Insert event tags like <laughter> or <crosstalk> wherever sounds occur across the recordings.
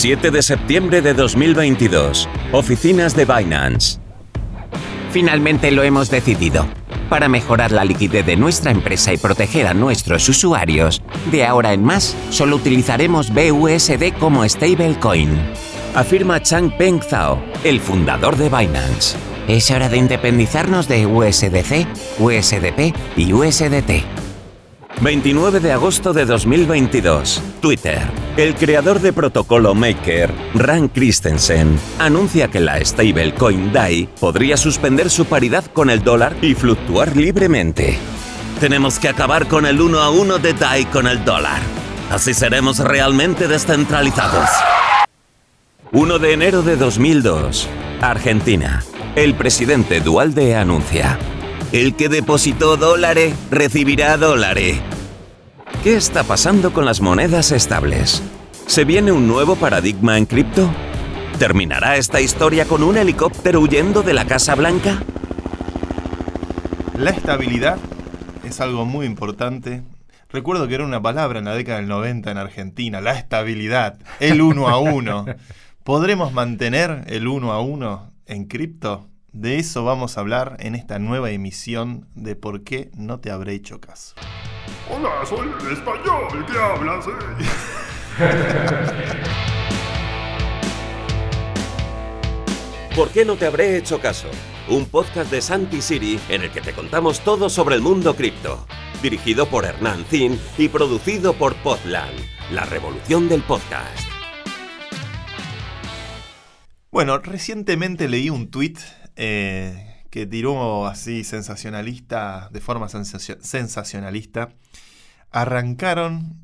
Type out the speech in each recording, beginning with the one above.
7 de septiembre de 2022. Oficinas de Binance. Finalmente lo hemos decidido. Para mejorar la liquidez de nuestra empresa y proteger a nuestros usuarios, de ahora en más solo utilizaremos BUSD como stablecoin. Afirma Changpeng Zhao, el fundador de Binance. Es hora de independizarnos de USDC, USDP y USDT. 29 de agosto de 2022. Twitter. El creador de protocolo Maker, Rand Christensen, anuncia que la stablecoin DAI podría suspender su paridad con el dólar y fluctuar libremente. Tenemos que acabar con el uno a uno de DAI con el dólar. Así seremos realmente descentralizados. 1 de enero de 2002. Argentina. El presidente Dualde anuncia. El que depositó dólares recibirá dólares. ¿Qué está pasando con las monedas estables? ¿Se viene un nuevo paradigma en cripto? ¿Terminará esta historia con un helicóptero huyendo de la Casa Blanca? La estabilidad es algo muy importante. Recuerdo que era una palabra en la década del 90 en Argentina, la estabilidad, el uno a uno. <laughs> ¿Podremos mantener el uno a uno en cripto? De eso vamos a hablar en esta nueva emisión de Por qué no te habré hecho caso. Hola, soy el español que hablas. <laughs> ¿Por qué no te habré hecho caso? Un podcast de Santi Siri en el que te contamos todo sobre el mundo cripto. Dirigido por Hernán Zin y producido por Podland, la revolución del podcast. Bueno, recientemente leí un tweet eh, que tiró así sensacionalista, de forma sensacionalista. Arrancaron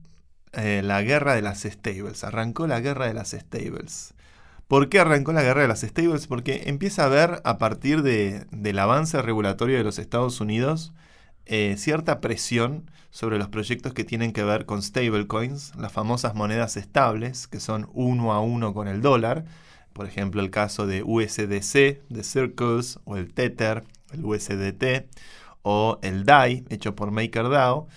eh, la guerra de las stables, arrancó la guerra de las stables. ¿Por qué arrancó la guerra de las stables? Porque empieza a haber, a partir del avance regulatorio de los Estados Unidos, eh, cierta presión sobre los proyectos que tienen que ver con stablecoins, las famosas monedas estables, que son uno a uno con el dólar, por ejemplo, el caso de USDC, de Circles, o el Tether, el USDT, o el DAI, hecho por MakerDAO.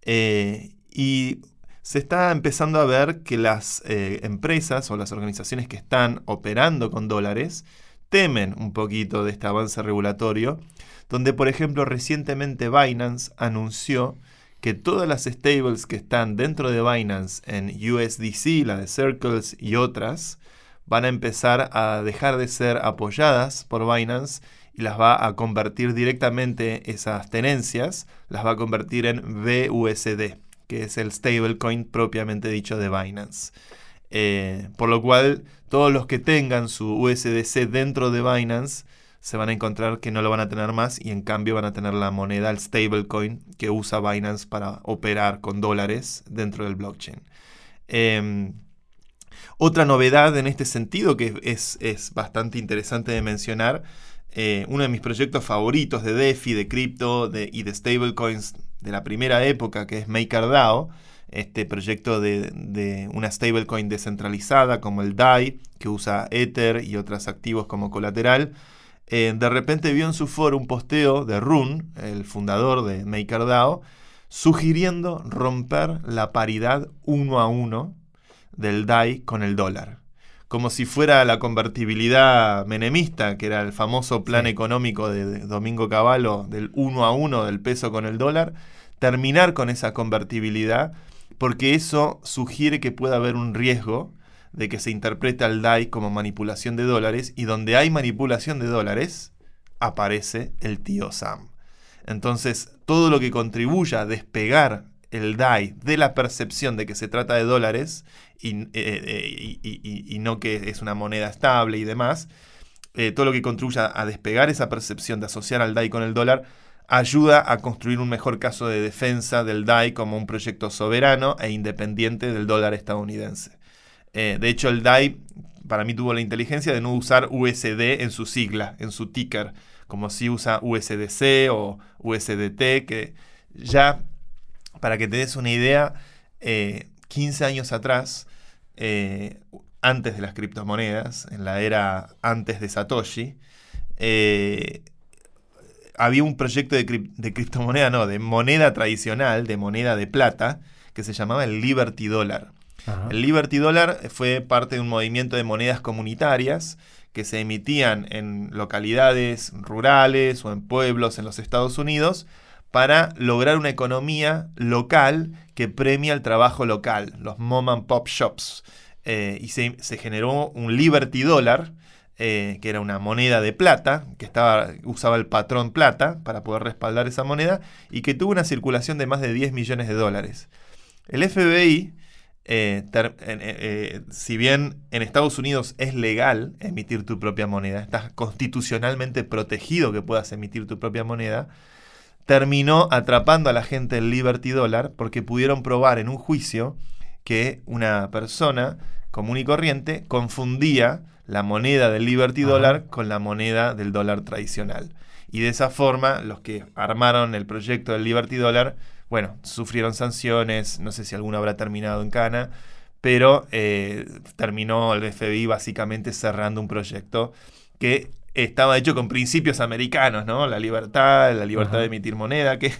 Eh, y se está empezando a ver que las eh, empresas o las organizaciones que están operando con dólares temen un poquito de este avance regulatorio, donde por ejemplo recientemente Binance anunció que todas las stables que están dentro de Binance en USDC, la de Circles y otras, van a empezar a dejar de ser apoyadas por Binance y las va a convertir directamente esas tenencias, las va a convertir en BUSD, que es el stablecoin propiamente dicho de Binance. Eh, por lo cual, todos los que tengan su USDC dentro de Binance se van a encontrar que no lo van a tener más y en cambio van a tener la moneda, el stablecoin que usa Binance para operar con dólares dentro del blockchain. Em, otra novedad en este sentido que es, bastante interesante de mencionar, eh, uno de mis proyectos favoritos de DeFi, de cripto y de stablecoins de la primera época, que es MakerDAO, este proyecto de, una stablecoin descentralizada como el DAI, que usa Ether y otros activos como colateral, eh, de repente vio en su foro un posteo de Run, el fundador de MakerDAO, sugiriendo romper la paridad uno a uno del DAI con el dólar. Como si fuera la convertibilidad menemista, que era el famoso plan económico de Domingo Cavallo del 1 a 1 del peso con el dólar, terminar con esa convertibilidad, porque eso sugiere que puede haber un riesgo de que se interprete al DAI como manipulación de dólares, y donde hay manipulación de dólares, aparece el tío Sam. Entonces, todo lo que contribuya a despegar el DAI de la percepción de que se trata de dólares y, eh, eh, no que es una moneda estable y demás, eh, todo lo que contribuya a despegar esa percepción de asociar al DAI con el dólar, ayuda a construir un mejor caso de defensa del DAI como un proyecto soberano e independiente del dólar estadounidense. de hecho, el DAI para mí tuvo la inteligencia de no usar USD en su sigla, en su ticker, como si usa USDC o USDT, que ya para que te des una idea, 15 eh, años atrás, eh, antes de las criptomonedas, en la era antes de Satoshi, eh, había un proyecto de, criptomoneda, no, de moneda tradicional, de moneda de plata, que se llamaba el Liberty Dollar. El Liberty Dollar fue parte de un movimiento de monedas comunitarias que se emitían en localidades rurales o en pueblos en los Estados Unidos para lograr una economía local que premia el trabajo local, los mom and pop shops. Eh, y se, generó un Liberty Dollar, eh, que era una moneda de plata, que estaba, usaba el patrón plata para poder respaldar esa moneda, y que tuvo una circulación de más de 10 millones de dólares. El FBI eh, si bien en Estados Unidos es legal emitir tu propia moneda, estás constitucionalmente protegido que puedas emitir tu propia moneda, terminó atrapando a la gente el Liberty Dollar porque pudieron probar en un juicio que una persona común y corriente confundía la moneda del Liberty Dollar con la moneda del dólar tradicional. Y de esa forma, los que armaron el proyecto del Liberty Dollar bueno, sufrieron sanciones, no sé si alguno habrá terminado en Cana, pero eh, terminó el FBI básicamente cerrando un proyecto que estaba hecho con principios americanos, ¿no? La libertad, la libertad de emitir moneda, que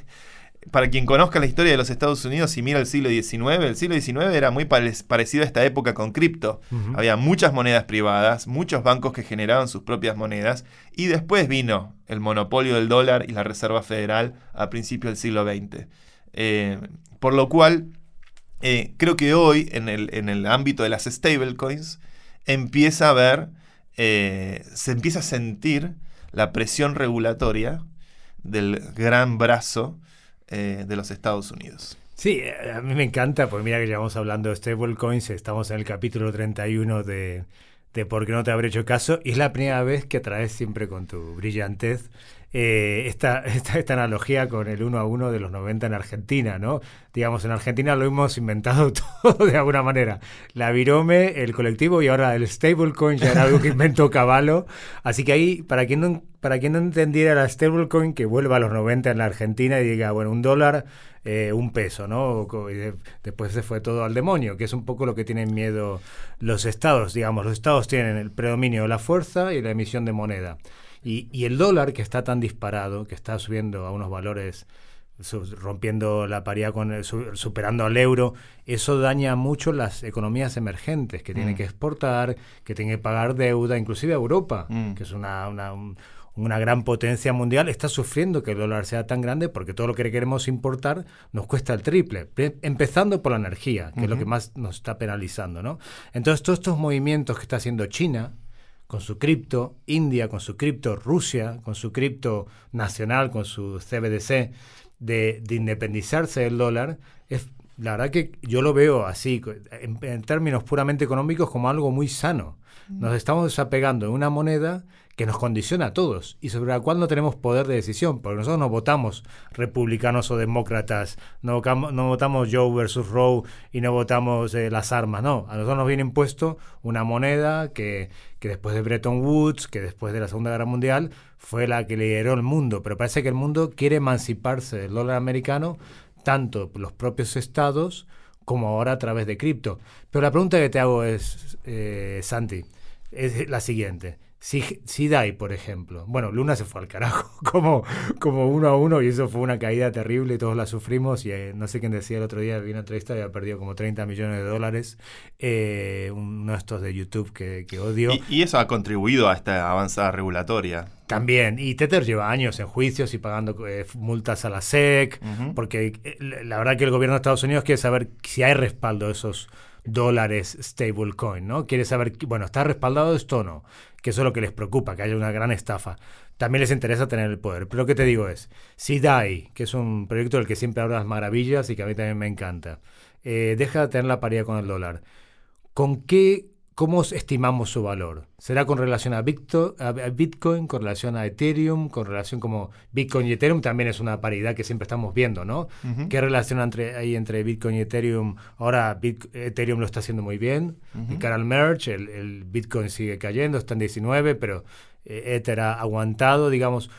para quien conozca la historia de los Estados Unidos y mira el siglo XIX, el siglo XIX era muy parecido a esta época con cripto. Había muchas monedas privadas, muchos bancos que generaban sus propias monedas, y después vino el monopolio del dólar y la Reserva Federal a principios del siglo XX. Eh, por lo cual, eh, creo que hoy, en el, ámbito de las stablecoins, empieza a ver, eh, se empieza a sentir la presión regulatoria del gran brazo de los Estados Unidos. Sí, a mí me encanta, porque mira que llevamos hablando de stablecoins, estamos en el capítulo 31 de, de Por qué no te habré hecho caso, y es la primera vez que traes siempre con tu brillantez eh, <laughs> esta, esta, analogía con el uno a uno de los 90 en Argentina, ¿no? Digamos, en Argentina lo hemos inventado <laughs> todo de alguna manera. La virome, el colectivo y ahora el stablecoin ya era algo que inventó Caballo. Así que ahí, para quien no, para quien no entendiera la stablecoin, que vuelva a los 90 en la Argentina y diga, bueno, un dólar, eh, un peso, ¿no? Después se fue todo al demonio, que es un poco lo que tienen miedo los estados. Digamos, los estados tienen el predominio de la fuerza y la emisión de moneda. Y, el dólar, que está tan disparado, que está subiendo a unos valores rompiendo la paridad con superando al euro, eso daña mucho las economías emergentes que tienen mm. que exportar, que tienen que pagar deuda, inclusive Europa, mm. que es una, una, gran potencia mundial, está sufriendo que el dólar sea tan grande porque todo lo que queremos importar nos cuesta el triple, empezando por la energía, que es lo que más nos está penalizando, ¿no? Entonces todos estos movimientos que está haciendo China, con su cripto, India con su cripto, Rusia con su cripto nacional, con su CBDC, de, independizarse del dólar, es la verdad que yo lo veo así, en, términos puramente económicos, como algo muy sano. Nos estamos desapegando de una moneda que nos condiciona a todos y sobre la cual no tenemos poder de decisión, porque nosotros no votamos republicanos o demócratas, no, no votamos Joe versus Roe y no votamos eh, las armas, no, a nosotros nos viene impuesto una moneda que, que después de Bretton Woods, que después de la Segunda Guerra Mundial, fue la que lideró el mundo, pero parece que el mundo quiere emanciparse del dólar americano, tanto los propios estados como ahora a través de cripto. Pero la pregunta que te hago es, eh, Santi, es la siguiente. Si, Dai, por ejemplo. Bueno, Luna se fue al carajo, <laughs> como, como uno a uno, y eso fue una caída terrible y todos la sufrimos. Y eh, no sé quién decía el otro día, vi una entrevista, había perdido como 30 millones de dólares. Eh, uno de estos de YouTube que, odio. Y, eso ha contribuido a esta avanzada regulatoria. También, y Tether lleva años en juicios y pagando eh, multas a la SEC, porque la verdad que el gobierno de Estados Unidos quiere saber si hay respaldo de esos dólares stablecoin, ¿no? Quiere saber, bueno, ¿está respaldado esto o no? Que eso es lo que les preocupa, que haya una gran estafa. También les interesa tener el poder. Pero lo que te digo es, si DAI, que es un proyecto del que siempre hablas maravillas y que a mí también me encanta, eh, deja de tener la paridad con el dólar, ¿con qué ¿Cómo estimamos su valor? ¿Será con relación a, Bitcoin, con relación a Ethereum, con relación como Bitcoin y Ethereum también es una paridad que siempre estamos viendo, ¿no? ¿Qué relación entre, hay entre Bitcoin y Ethereum? Ahora Ethereum lo está haciendo muy bien, y cara al merge, el, Bitcoin sigue cayendo, está en 19, pero eh, Ether ha aguantado, digamos,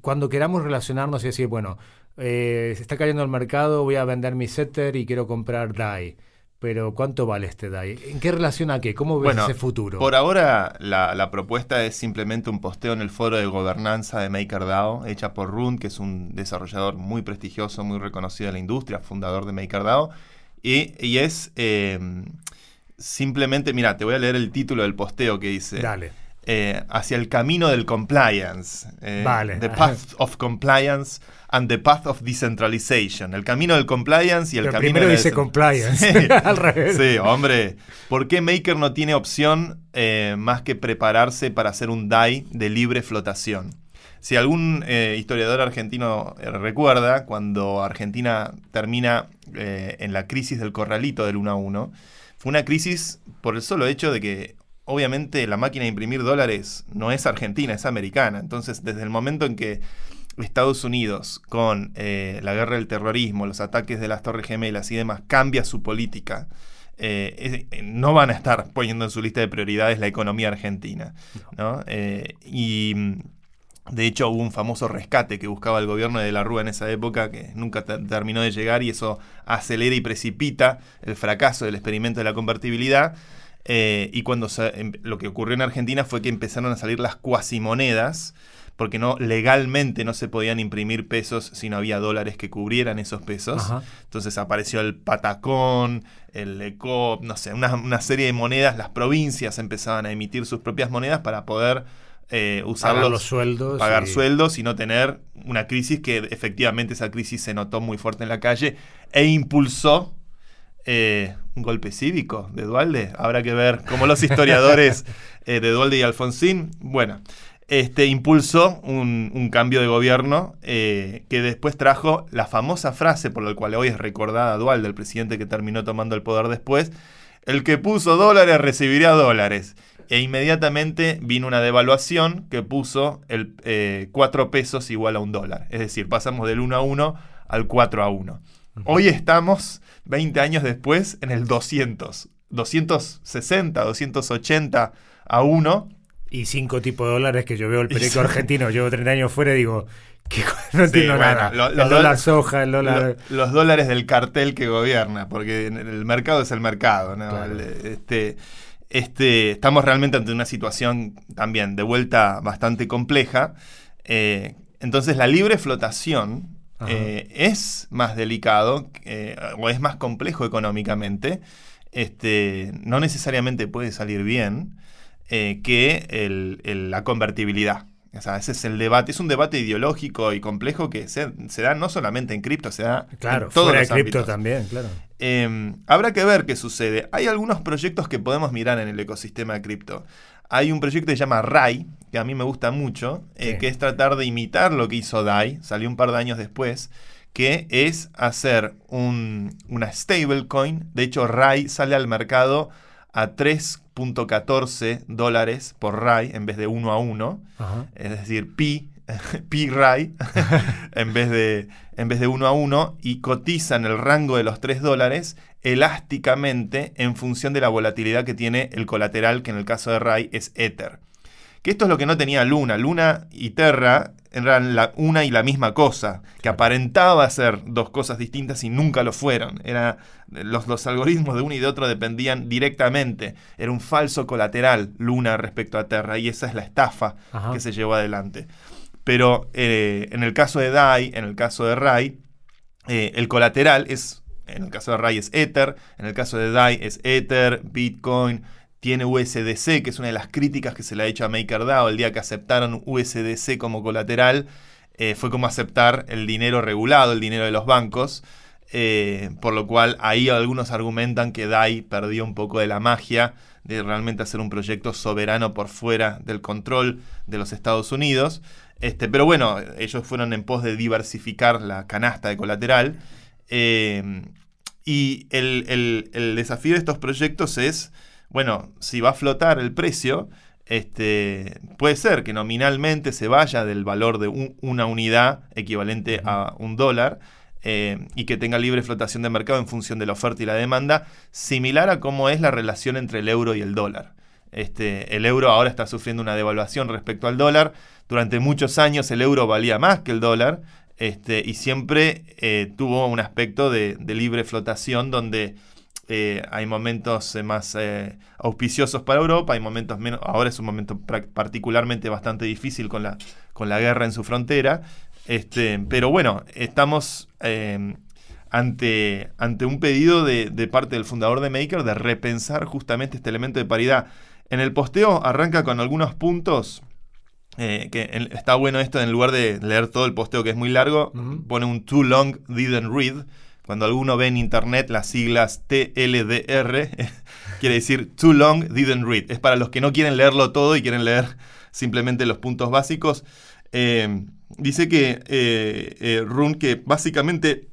cuando queramos relacionarnos y decir, bueno, eh, se está cayendo el mercado, voy a vender mi Ether y quiero comprar DAI pero ¿cuánto vale este DAI? ¿En qué relación a qué? ¿Cómo ves ese futuro? Por ahora la, propuesta es simplemente un posteo en el foro de gobernanza de MakerDAO, hecha por Rund, que es un desarrollador muy prestigioso, muy reconocido en la industria, fundador de MakerDAO. Y, y es eh, simplemente, mira, te voy a leer el título del posteo que dice. Dale. Eh, hacia el camino del compliance. eh, Vale. The path of compliance and the path of decentralization. El camino del compliance y el Pero camino primero de dice compliance. Sí. <laughs> Al revés. Sí, hombre. ¿Por qué Maker no tiene opción eh, más que prepararse para hacer un DAI de libre flotación? Si algún historiador argentino recuerda, cuando Argentina termina en la crisis del corralito del 1 a 1, fue una crisis por el solo hecho de que obviamente la máquina de imprimir dólares no es argentina, es americana. Entonces, desde el momento en que Estados Unidos, con eh, la guerra del terrorismo, los ataques de las Torres Gemelas y demás, cambia su política, eh, eh, no van a estar poniendo en su lista de prioridades la economía argentina. y mm, de hecho hubo un famoso rescate que buscaba el gobierno de la Rúa en esa época que nunca te- terminó de llegar y eso acelera y precipita el fracaso del experimento de la convertibilidad. Eh, y cuando se- em- lo que ocurrió en Argentina fue que empezaron a salir las cuasimonedas, porque no legalmente no se podían imprimir pesos si no había dólares que cubrieran esos pesos. Ajá. Entonces apareció el patacón, el ECOP, no sé, una, una serie de monedas. Las provincias empezaban a emitir sus propias monedas para poder eh, usarlos, Pagar los sueldos. pagar y- sueldos y no tener una crisis que efectivamente esa crisis se notó muy fuerte en la calle e impulsó eh, un golpe cívico de Dualde. Habrá que ver cómo los historiadores <laughs> eh, de Dualde y Alfonsín, bueno, este, impulsó un, un cambio de gobierno eh, que después trajo la famosa frase por la cual hoy es recordada Dualde, el presidente que terminó tomando el poder después, el que puso dólares recibirá dólares. E inmediatamente vino una devaluación que puso el 4 pesos igual a un dólar. Es decir, pasamos del 1 a 1 al 4 a 1. Hoy estamos, 20 años después, en el 200. 260, 280 a 1. Y cinco tipos de dólares que yo veo el periódico argentino. Llevo 30 años fuera y digo, ¿qué co- <laughs> no Sí, entiendo bueno, nada. el los dólar soja, el dólar. Lo- los dólares del cartel que gobierna, porque el mercado es el mercado, ¿no? Claro. El- este, este, estamos realmente ante una situación también de vuelta bastante compleja. Eh, entonces la libre flotación. Eh, es más delicado eh, o es más complejo económicamente. Este, no necesariamente puede salir bien eh, que el- el- la convertibilidad. O sea, ese es el debate. Es un debate ideológico y complejo que se, se da no solamente en cripto, se da claro, en todos fuera de los cripto también, claro. Eh, habrá que ver qué sucede. Hay algunos proyectos que podemos mirar en el ecosistema de cripto. Hay un proyecto que se llama RAI, que a mí me gusta mucho, eh, que es tratar de imitar lo que hizo DAI, salió un par de años después, que es hacer un- una stablecoin. De hecho, RAI sale al mercado a 3.14 dólares por RAI en vez de 1 a 1 Ajá. es decir, pi, <laughs> pi RAI, <laughs> en vez de en vez de 1 a 1, y cotiza en el rango de los 3 dólares elásticamente en función de la volatilidad que tiene el colateral, que en el caso de RAI es Ether. Que esto es lo que no tenía Luna. Luna y Terra eran la, una y la misma cosa, que aparentaba ser dos cosas distintas y nunca lo fueron. Era, los, los algoritmos de uno y de otro dependían directamente. Era un falso colateral Luna respecto a Terra, y esa es la estafa Ajá. que se llevó adelante. Pero eh, en el caso de DAI, en el caso de RAI, eh, el colateral es, en el caso de RAI es Ether, en el caso de DAI es Ether, Bitcoin, tiene USDC, que es una de las críticas que se le ha hecho a MakerDAO el día que aceptaron USDC como colateral. eh, fue como aceptar el dinero regulado, el dinero de los bancos. eh, por lo cual ahí algunos argumentan que DAI perdió un poco de la magia de realmente hacer un proyecto soberano por fuera del control de los Estados Unidos. Este, pero bueno, ellos fueron en pos de diversificar la canasta de colateral. eh, y el, el- el desafío de estos proyectos es, bueno, si va a flotar el precio, este, puede ser que nominalmente se vaya del valor de un- una unidad equivalente a un dólar eh, y que tenga libre flotación de mercado en función de la oferta y la demanda, similar a cómo es la relación entre el euro y el dólar. Este, el euro ahora está sufriendo una devaluación respecto al dólar. Durante muchos años el euro valía más que el dólar este, y siempre eh, tuvo un aspecto de, libre flotación donde eh, hay momentos eh, más auspiciosos para Europa, hay momentos menos. Ahora es un momento particularmente bastante difícil con la, con la guerra en su frontera. Este, pero bueno, estamos eh, ante, ante un pedido de, parte del fundador de Maker de repensar justamente este elemento de paridad. En el posteo arranca con algunos puntos. Eh, que está bueno esto, en lugar de leer todo el posteo que es muy largo, pone un too long didn't read. Cuando alguno ve en internet las siglas TLDR, <laughs> quiere decir too long didn't read. Es para los que no quieren leerlo todo y quieren leer <laughs> simplemente los puntos básicos. Eh, dice que eh, Run que básicamente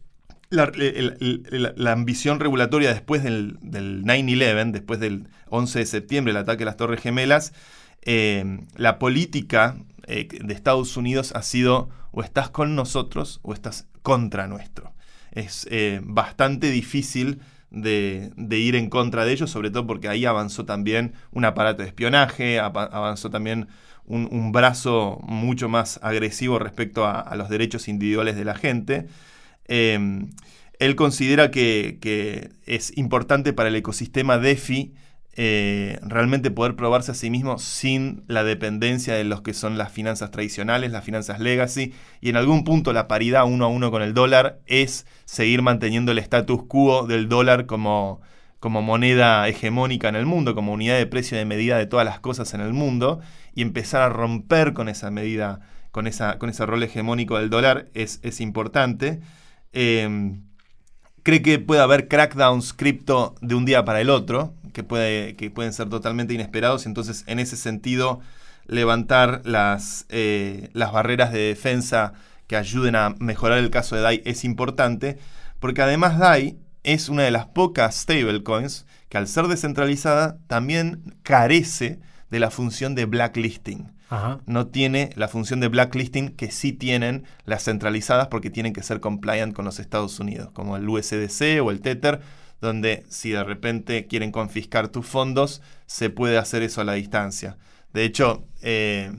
la, ambición regulatoria después del, 9-11, después del 11 de septiembre, el ataque a las Torres Gemelas, eh, la política eh, de Estados Unidos ha sido o estás con nosotros o estás contra nuestro. Es eh, bastante difícil de, ir en contra de ellos, sobre todo porque ahí avanzó también un aparato de espionaje, avanzó también un, brazo mucho más agresivo respecto a los derechos individuales de la gente. Em, él considera que, es importante para el ecosistema DeFi eh, realmente poder probarse a sí mismo sin la dependencia de los que son las finanzas tradicionales, las finanzas legacy, y en algún punto la paridad uno a uno con el dólar es seguir manteniendo el status quo del dólar como, como moneda hegemónica en el mundo, como unidad de precio de medida de todas las cosas en el mundo, y empezar a romper con esa medida, con, esa, con ese rol hegemónico del dólar es, es importante. Em, cree que puede haber crackdowns cripto de un día para el otro, que, puede, que pueden ser totalmente inesperados. Entonces, en ese sentido, levantar las, eh, las barreras de defensa que ayuden a mejorar el caso de DAI es importante, porque además DAI es una de las pocas stablecoins que al ser descentralizada también carece de la función de blacklisting no tiene la función de blacklisting que sí tienen las centralizadas porque tienen que ser compliant con los Estados Unidos, como el USDC o el Tether, donde si de repente quieren confiscar tus fondos, se puede hacer eso a la distancia. De hecho, eh,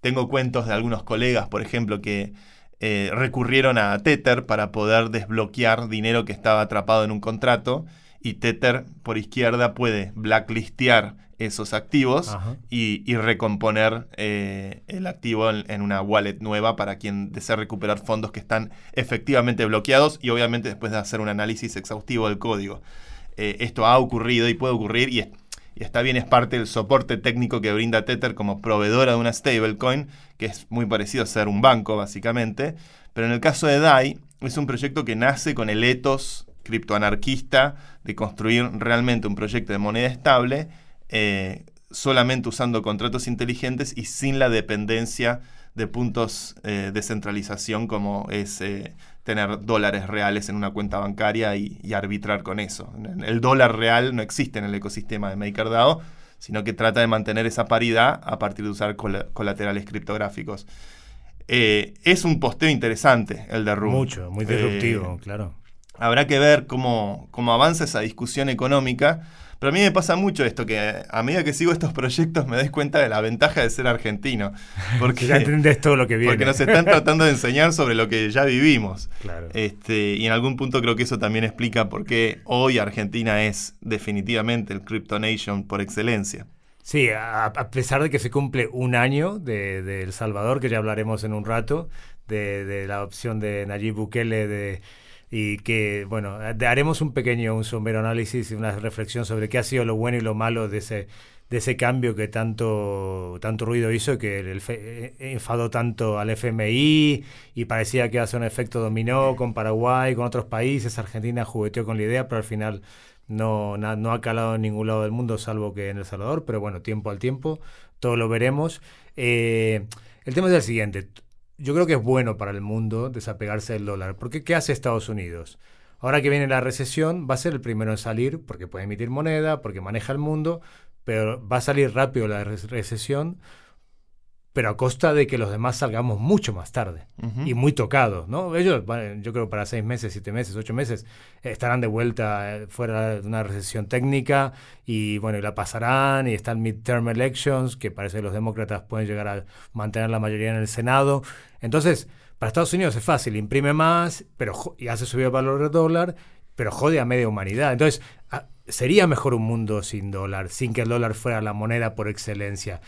tengo cuentos de algunos colegas, por ejemplo, que eh, recurrieron a Tether para poder desbloquear dinero que estaba atrapado en un contrato y Tether por izquierda puede blacklistear esos activos y, recomponer eh, el activo en, una wallet nueva para quien desea recuperar fondos que están efectivamente bloqueados y obviamente después de hacer un análisis exhaustivo del código. Eh, esto ha ocurrido y puede ocurrir y, está bien, es parte del soporte técnico que brinda Tether como proveedora de una stablecoin, que es muy parecido a ser un banco básicamente, pero en el caso de DAI es un proyecto que nace con el ethos criptoanarquista de construir realmente un proyecto de moneda estable eh, solamente usando contratos inteligentes y sin la dependencia de puntos eh, de centralización como es eh, tener dólares reales en una cuenta bancaria y, arbitrar con eso. El dólar real no existe en el ecosistema de MakerDAO, sino que trata de mantener esa paridad a partir de usar colaterales criptográficos. es un posteo interesante el de Room. Mucho, muy disruptivo, claro. Habrá que ver cómo, cómo avanza esa discusión económica pero a mí me pasa mucho esto, que a medida que sigo estos proyectos me doy cuenta de la ventaja de ser argentino. <laughs> Porque ya entendés todo lo que viene. Porque nos están tratando de enseñar sobre lo que ya vivimos. Este, y en algún punto creo que eso también explica por qué hoy Argentina es definitivamente el Crypto Nation por excelencia. Sí, a, pesar de que se cumple un año de, El Salvador, que ya hablaremos en un rato, de, de la opción de Nayib Bukele de y que, bueno, haremos un pequeño, un sombrero análisis y una reflexión sobre qué ha sido lo bueno y lo malo de ese, de ese cambio que tanto, tanto ruido hizo, que eh, enfadó tanto al FMI y parecía que ser un efecto dominó con Paraguay, con otros países, Argentina jugueteó con la idea, pero al final no, no ha calado en ningún lado del mundo, salvo que en El Salvador, pero bueno, tiempo al tiempo, todo lo veremos. Eh, el tema es el siguiente yo creo que es bueno para el mundo desapegarse del dólar. Porque ¿qué hace Estados Unidos? Ahora que viene la recesión, va a ser el primero en salir porque puede emitir moneda, porque maneja el mundo, pero va a salir rápido la recesión pero a costa de que los demás salgamos mucho más tarde y muy tocados, ¿no? Ellos, yo creo para seis meses, siete meses, ocho meses, estarán de vuelta eh, fuera de una recesión técnica y bueno, y la pasarán y están midterm elections, que parece que los demócratas pueden llegar a mantener la mayoría en el Senado. Entonces, para Estados Unidos es fácil, imprime más pero y hace subir el valor del dólar, pero jode a media humanidad. Entonces, sería mejor un mundo sin dólar, sin que el dólar fuera la moneda por excelencia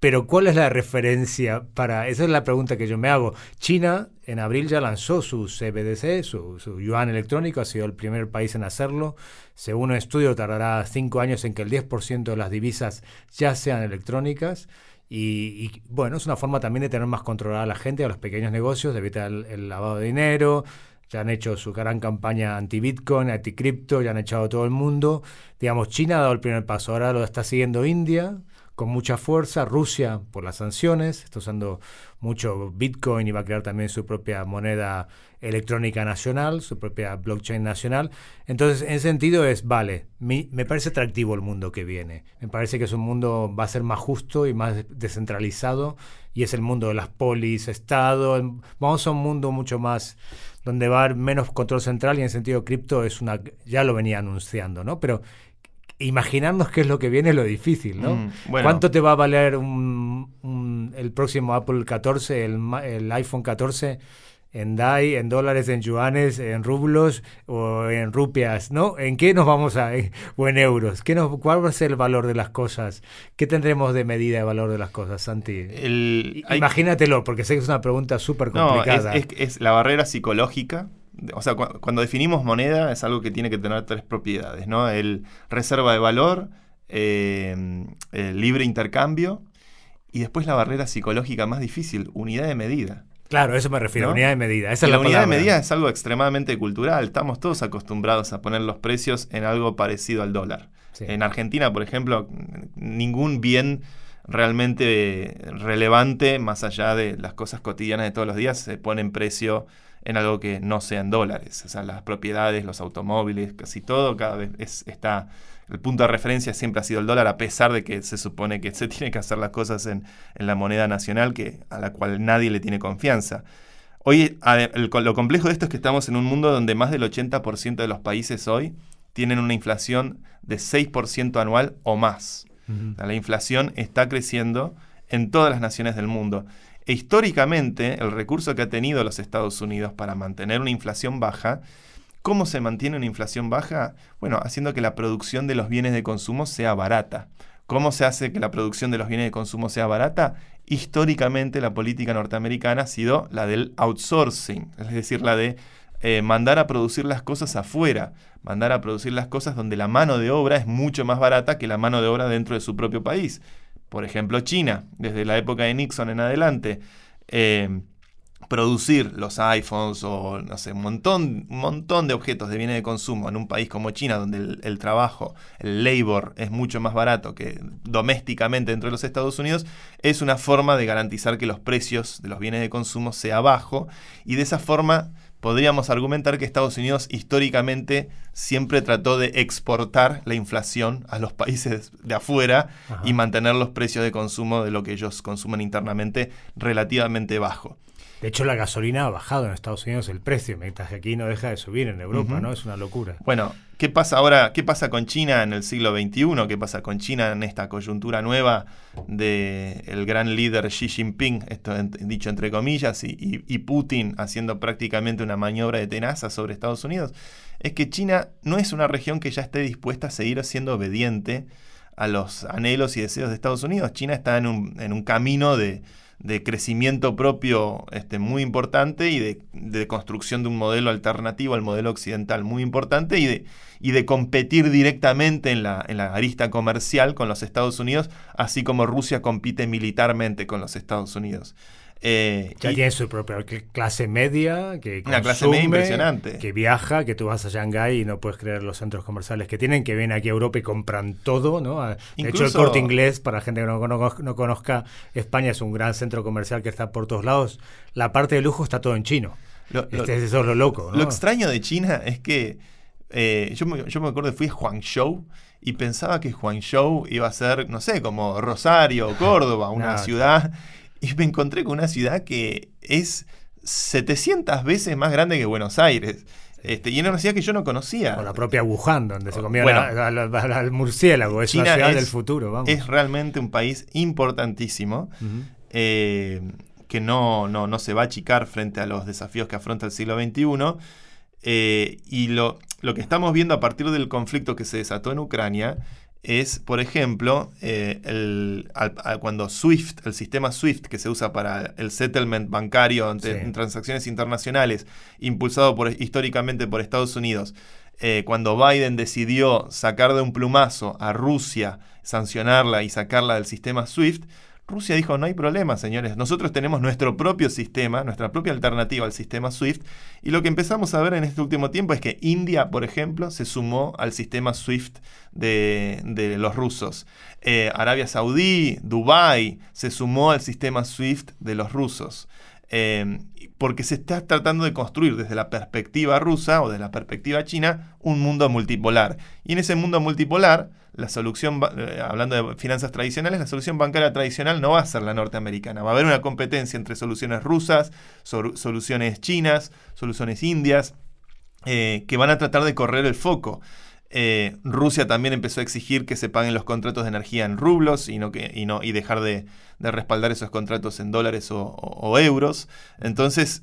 Pero ¿cuál es la referencia para...? Esa es la pregunta que yo me hago. China en abril ya lanzó su CBDC, su, yuan electrónico, ha sido el primer país en hacerlo. Según un estudio, tardará cinco años en que el 10% de las divisas ya sean electrónicas. Y, bueno, es una forma también de tener más controlada a la gente, a los pequeños negocios, de evitar el, lavado de dinero. Ya han hecho su gran campaña anti-Bitcoin, anti-cripto, ya han echado a todo el mundo. Digamos, China ha dado el primer paso, ahora lo está siguiendo India con mucha fuerza, Rusia por las sanciones, está usando mucho Bitcoin y va a crear también su propia moneda electrónica nacional, su propia blockchain nacional. Entonces, en sentido es, vale, me parece atractivo el mundo que viene. Me parece que es un mundo, va a ser más justo y más descentralizado y es el mundo de las polis, Estado. Vamos a un mundo mucho más donde va a haber menos control central y en sentido cripto es una, ya lo venía anunciando, ¿no? Pero imaginarnos qué es lo que viene es lo difícil, ¿no? Mm, ¿Cuánto te va a valer el próximo Apple 14, el, el, iPhone 14 en DAI, en dólares, en yuanes, en rublos o en rupias, ¿no? ¿En qué nos vamos a... o en euros? ¿Qué nos, ¿Cuál va a ser el valor de las cosas? ¿Qué tendremos de medida de valor de las cosas, Santi? Imagínatelo, porque sé que es una pregunta súper complicada. No, es, es la barrera psicológica o sea, cuando definimos moneda es algo que tiene que tener tres propiedades, ¿no? El reserva de valor, eh, el libre intercambio y después la barrera psicológica más difícil, unidad de medida. Claro, eso me refiero, unidad de medida. Esa la, unidad de medida es algo extremadamente cultural. Estamos todos acostumbrados a poner los precios en algo parecido al dólar. En Argentina, por ejemplo, ningún bien realmente relevante, más allá de las cosas cotidianas de todos los días, se pone en precio en algo que no sean dólares. O sea, las propiedades, los automóviles, casi todo, cada vez está. El punto de referencia siempre ha sido el dólar, a pesar de que se supone que se <laughs> tiene que hacer las cosas en, la moneda nacional, que, a la cual nadie le tiene confianza. Hoy, lo complejo de esto es que estamos en un mundo donde más del 80% de los países hoy tienen una inflación de 6% anual o más. La inflación está creciendo en todas las naciones del mundo. E históricamente, el recurso que ha tenido los Estados Unidos para mantener una inflación baja, ¿cómo se mantiene una inflación baja? Bueno, haciendo que la producción de los bienes de consumo sea barata. ¿Cómo se hace que la producción de los bienes de consumo sea barata? Históricamente la política norteamericana ha sido la del outsourcing, es decir, la de eh, mandar a producir las cosas afuera, mandar a producir las cosas donde la mano de obra es mucho más barata que la mano de obra dentro de su propio país por ejemplo China, desde la época de Nixon en adelante, eh, producir los iPhones o no sé, un montón, montón de objetos de bienes de consumo en un país como China, donde el, trabajo, el labor es mucho más barato que domésticamente dentro de los Estados Unidos, es una forma de garantizar que los precios de los bienes de consumo sea bajo y de esa forma podríamos argumentar que Estados Unidos históricamente siempre trató de exportar la inflación a los países de afuera y mantener los precios de consumo de lo que ellos consumen internamente relativamente bajo. De hecho, la gasolina ha bajado en Estados Unidos el precio, mientras que aquí no deja de subir en Europa, ¿no? Es una locura. Bueno, ¿qué pasa ahora? ¿Qué pasa con China en el siglo XXI? ¿Qué pasa con China en esta coyuntura nueva del el gran líder Xi Jinping, esto dicho entre comillas, y, Putin haciendo prácticamente una maniobra de tenaza sobre Estados Unidos? Es que China no es una región que ya esté dispuesta a seguir siendo obediente a los anhelos y deseos de Estados Unidos. China está en un, en un camino de de crecimiento propio este, muy importante y de, construcción de un modelo alternativo al modelo occidental muy importante y de, y de competir directamente en la, en la arista comercial con los Estados Unidos, así como Rusia compite militarmente con los Estados Unidos. Eh, ya tiene su propia clase media, que una clase media impresionante. Que viaja, que tú vas a Shanghái y no puedes creer los centros comerciales que tienen, que vienen aquí a Europa y compran todo, ¿no? De hecho, el corte inglés, para gente que no, no, conozca, España es un gran centro comercial que está por todos lados. La parte de lujo está todo en chino. Lo, este, eso es lo loco. Lo extraño de China es que eh, yo, me, yo me acuerdo que fui a Huangzhou y pensaba que Huangzhou iba a ser, no sé, como Rosario o Córdoba, una ciudad y me encontré con una ciudad que es 700 veces más grande que Buenos Aires. Este, y era una ciudad que yo no conocía. O la propia Wuhan, donde se comía al murciélago. Es una ciudad del futuro. Vamos. Es realmente un país importantísimo eh, que no, no, no, se va a achicar frente a los desafíos que afronta el siglo XXI. Eh, y lo, lo que estamos viendo a partir del conflicto que se desató en Ucrania es, por ejemplo, eh, cuando SWIFT, el sistema SWIFT que se usa para el settlement bancario en transacciones internacionales, impulsado por, históricamente por Estados Unidos, eh, cuando Biden decidió sacar de un plumazo a Rusia, sancionarla y sacarla del sistema SWIFT, Rusia dijo, no hay problema, señores, nosotros tenemos nuestro propio sistema, nuestra propia alternativa al sistema SWIFT, y lo que empezamos a ver en este último tiempo es que India, por ejemplo, se sumó al sistema SWIFT de, los rusos. Eh, Arabia Saudí, Dubái, se sumó al sistema SWIFT de los rusos. Eh, porque se está tratando de construir desde la perspectiva rusa o de la perspectiva china un mundo multipolar. Y en ese mundo multipolar, la solución, eh, hablando de finanzas tradicionales, la solución bancaria tradicional no va a ser la norteamericana. Va a haber una competencia entre soluciones rusas, soluciones chinas, soluciones indias, eh, que van a tratar de correr el foco. Eh, Rusia también empezó a exigir que se paguen los contratos de energía en rublos y, no que, y, no, y dejar de, respaldar esos contratos en dólares o, euros. Entonces,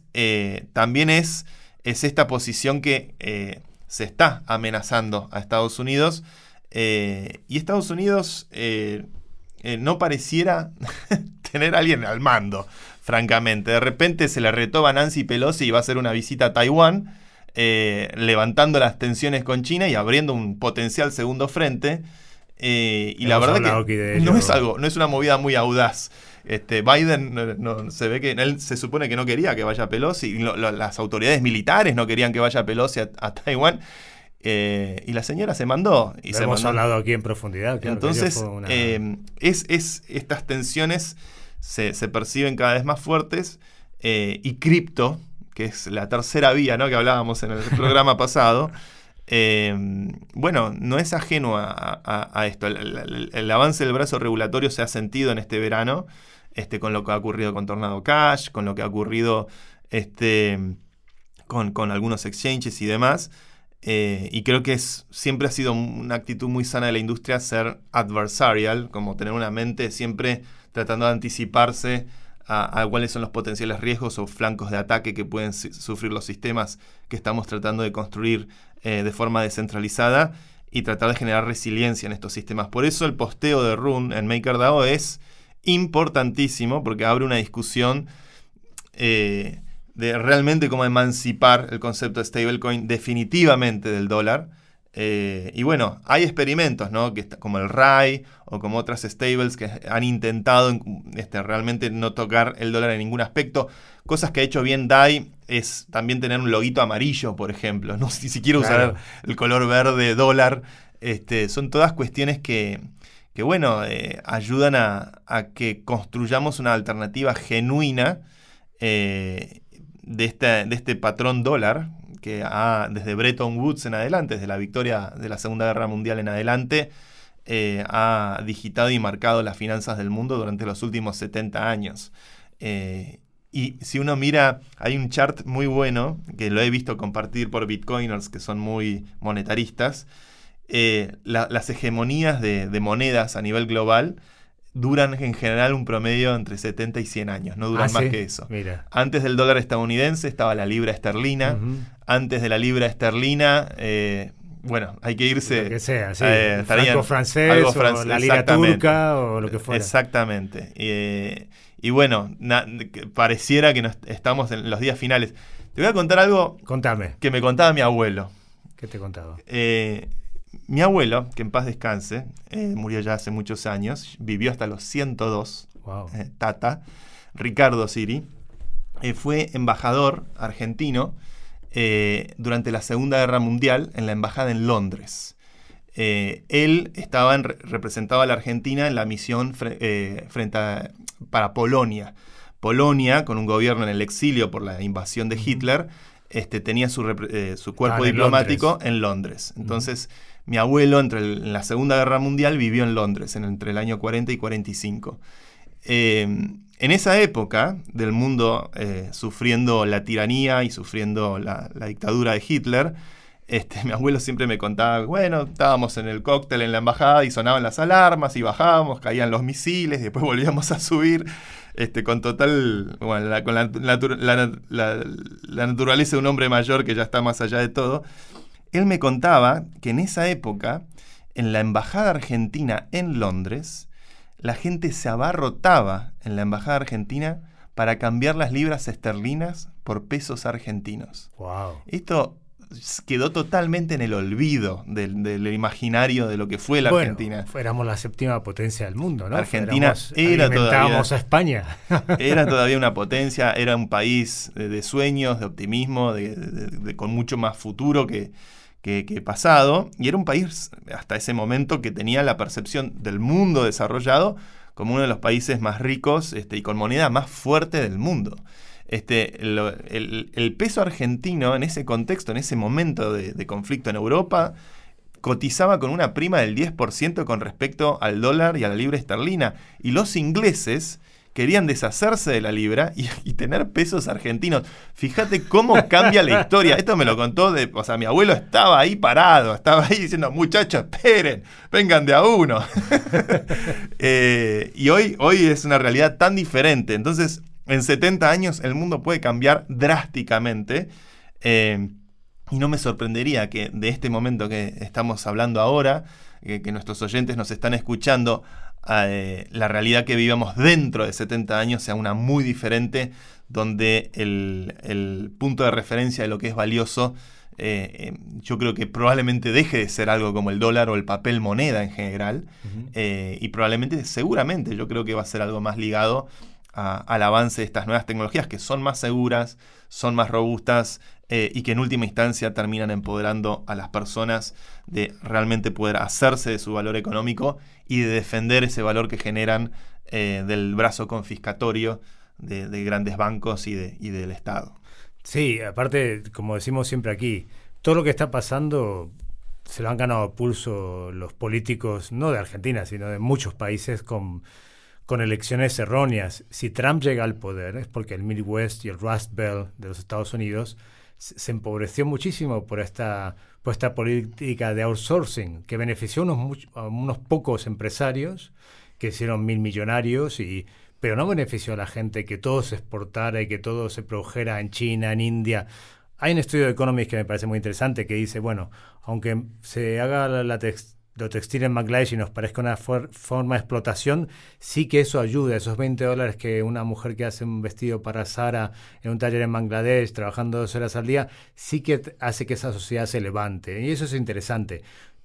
también es, es, esta posición que se está amenazando a Estados Unidos eh, y Estados Unidos eh, eh, no pareciera <laughs> tener a alguien al mando, francamente. De repente se le retoba a Nancy Pelosi y va a hacer una visita a Taiwán, levantando las tensiones con China y abriendo un potencial segundo frente. y la verdad que no es algo, no es una movida muy audaz. Este, Biden no, se ve que él se supone que no quería que vaya Pelosi, y las autoridades militares no querían que vaya Pelosi a Taiwán. Eh, y la señora se mandó. Y se hemos hablado aquí en profundidad. Entonces, eh, es, estas tensiones se, perciben cada vez más fuertes eh, y cripto, que es la tercera vía ¿no? que hablábamos en el <laughs> programa pasado, bueno, no es ajeno a, esto. El, avance del brazo regulatorio se ha sentido en este verano este, con lo que ha ocurrido con Tornado Cash, con lo que ha ocurrido este, con, con algunos exchanges y demás. Eh, y creo que es, siempre ha sido una actitud muy sana de la industria ser adversarial, como tener una mente siempre tratando de anticiparse a, cuáles son los potenciales riesgos o flancos de ataque que pueden sufrir los sistemas que estamos tratando de construir eh, de forma descentralizada y tratar de generar resiliencia en estos sistemas. Por eso el posteo de Rune en MakerDAO es importantísimo porque abre una discusión eh, de realmente cómo emancipar el concepto de stablecoin definitivamente del dólar. Eh, y bueno, hay experimentos, ¿no? Que como el RAI o como otras stables que han intentado este, realmente no tocar el dólar en ningún aspecto. Cosas que ha hecho bien DAI es también tener un loguito amarillo, por ejemplo. No <laughs> ni siquiera usar el color verde dólar. Este, son todas cuestiones que, que bueno, eh, ayudan a, que construyamos una alternativa genuina eh, de este, de este patrón dólar que ha, desde Bretton Woods en adelante, desde la victoria de la Segunda Guerra Mundial en adelante, eh, ha digitado y marcado las finanzas del mundo durante los últimos 70 años. Eh, y si uno mira, hay un chart muy bueno, que lo he visto compartir por bitcoiners que son muy monetaristas, eh, las hegemonías de, de monedas a nivel global duran en general un promedio entre 70 y 100 años, no duran ah, más que eso. Antes del dólar estadounidense estaba la libra esterlina, antes de la libra esterlina, eh, bueno, hay que irse... Lo que sea, sí. Eh, franco francés, o la lira turca o lo que fuera. Exactamente. Eh, y bueno, pareciera que estamos en los días finales. Te voy a contar algo Contame. que me contaba mi abuelo. ¿Qué te contaba? Eh, mi abuelo, que en paz descanse, eh, murió ya hace muchos años, vivió hasta los 102, eh, Tata, Ricardo Siri, eh, fue embajador argentino durante la Segunda Guerra Mundial en la embajada en Londres. él estaba en, representaba a la Argentina en la misión frente para Polonia. Polonia, con un gobierno en el exilio por la invasión de Hitler, este, tenía su, cuerpo diplomático en Londres. Entonces, mi abuelo, entre en la Segunda Guerra Mundial, vivió en Londres, entre el año 40 y 45. En esa época del mundo eh, sufriendo la tiranía y sufriendo la, dictadura de Hitler, este, <laughs> mi abuelo siempre me contaba, bueno, estábamos en el cóctel en la embajada y sonaban las alarmas y bajábamos, caían los misiles, y después volvíamos a subir este, con total, con la, la, naturaleza de un hombre mayor que ya está más allá de todo. Él me contaba que en esa época en la embajada argentina en Londres, la gente se abarrotaba en la embajada argentina para cambiar las libras esterlinas por pesos argentinos. Wow. Esto quedó totalmente en el olvido del, imaginario de lo que fue la Argentina. Éramos la séptima potencia del mundo, ¿no? Argentina era todavía. a España. <laughs> era todavía una <laughs> potencia, era un país de, sueños, de optimismo, de, con mucho más futuro que, que, pasado. Y era un país hasta ese momento que tenía la percepción del mundo desarrollado como uno de los países más ricos este, y con moneda más fuerte del mundo. Este, el, peso argentino en ese contexto, en ese momento de, conflicto en Europa, cotizaba con una prima del 10% con respecto al dólar y a la libra esterlina. Y los ingleses querían deshacerse de la libra y, tener pesos argentinos. Fíjate cómo cambia la historia. Esto me lo contó o sea, mi abuelo estaba ahí parado, estaba ahí diciendo, muchachos, esperen, vengan de a uno. <laughs> Eh, y hoy, hoy es una realidad tan diferente. Entonces, en 70 años el mundo puede cambiar drásticamente. Eh, y no me sorprendería que de este momento que estamos hablando ahora, que nuestros oyentes nos están escuchando, eh, la realidad que vivamos dentro de 70 años sea una muy diferente, donde el, punto de referencia de lo que es valioso, eh, yo creo que probablemente deje de ser algo como el dólar o el papel moneda en general, y probablemente, seguramente, yo creo que va a ser algo más ligado al avance de estas nuevas tecnologías que son más seguras, son más robustas eh, y que en última instancia terminan empoderando a las personas de realmente poder hacerse de su valor económico y de defender ese valor que generan eh, del brazo confiscatorio de, grandes bancos y, y del Estado. Sí, aparte, como decimos siempre aquí, todo lo que está pasando se lo han ganado pulso los políticos, no de Argentina, sino de muchos países con con elecciones erróneas. Si Trump llega al poder es porque el Midwest y el Rust Belt de los Estados Unidos se empobreció muchísimo por esta, por esta política de outsourcing que benefició a unos, unos pocos empresarios que hicieron mil millonarios y pero no benefició a la gente que todo se exportara y que todo se produjera en China, en India. Hay un estudio de Economist que me parece muy interesante que dice, bueno, aunque se haga la, la, lo textil en Bangladesh y nos parezca una forma de explotación, sí que eso ayuda. Esos 20 dólares que una mujer que hace un vestido para Sara en un taller en Bangladesh, trabajando dos horas al día, sí que hace que esa sociedad se levante. Y eso es interesante.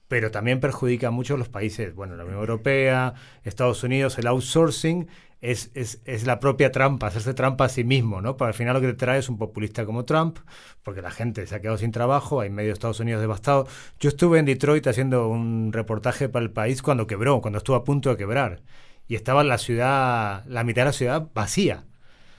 Pero también perjudica mucho a los países, bueno, la Unión Europea, Estados Unidos, el outsourcing es, es, es, la propia trampa, hacerse trampa a sí mismo, ¿no? Pero al final lo que te trae es un populista como Trump, porque la gente se ha quedado sin trabajo, hay medio Estados Unidos devastado. Yo estuve en Detroit haciendo un reportaje para el país cuando quebró, cuando estuvo a punto de quebrar. Y estaba la ciudad, la mitad de la ciudad vacía.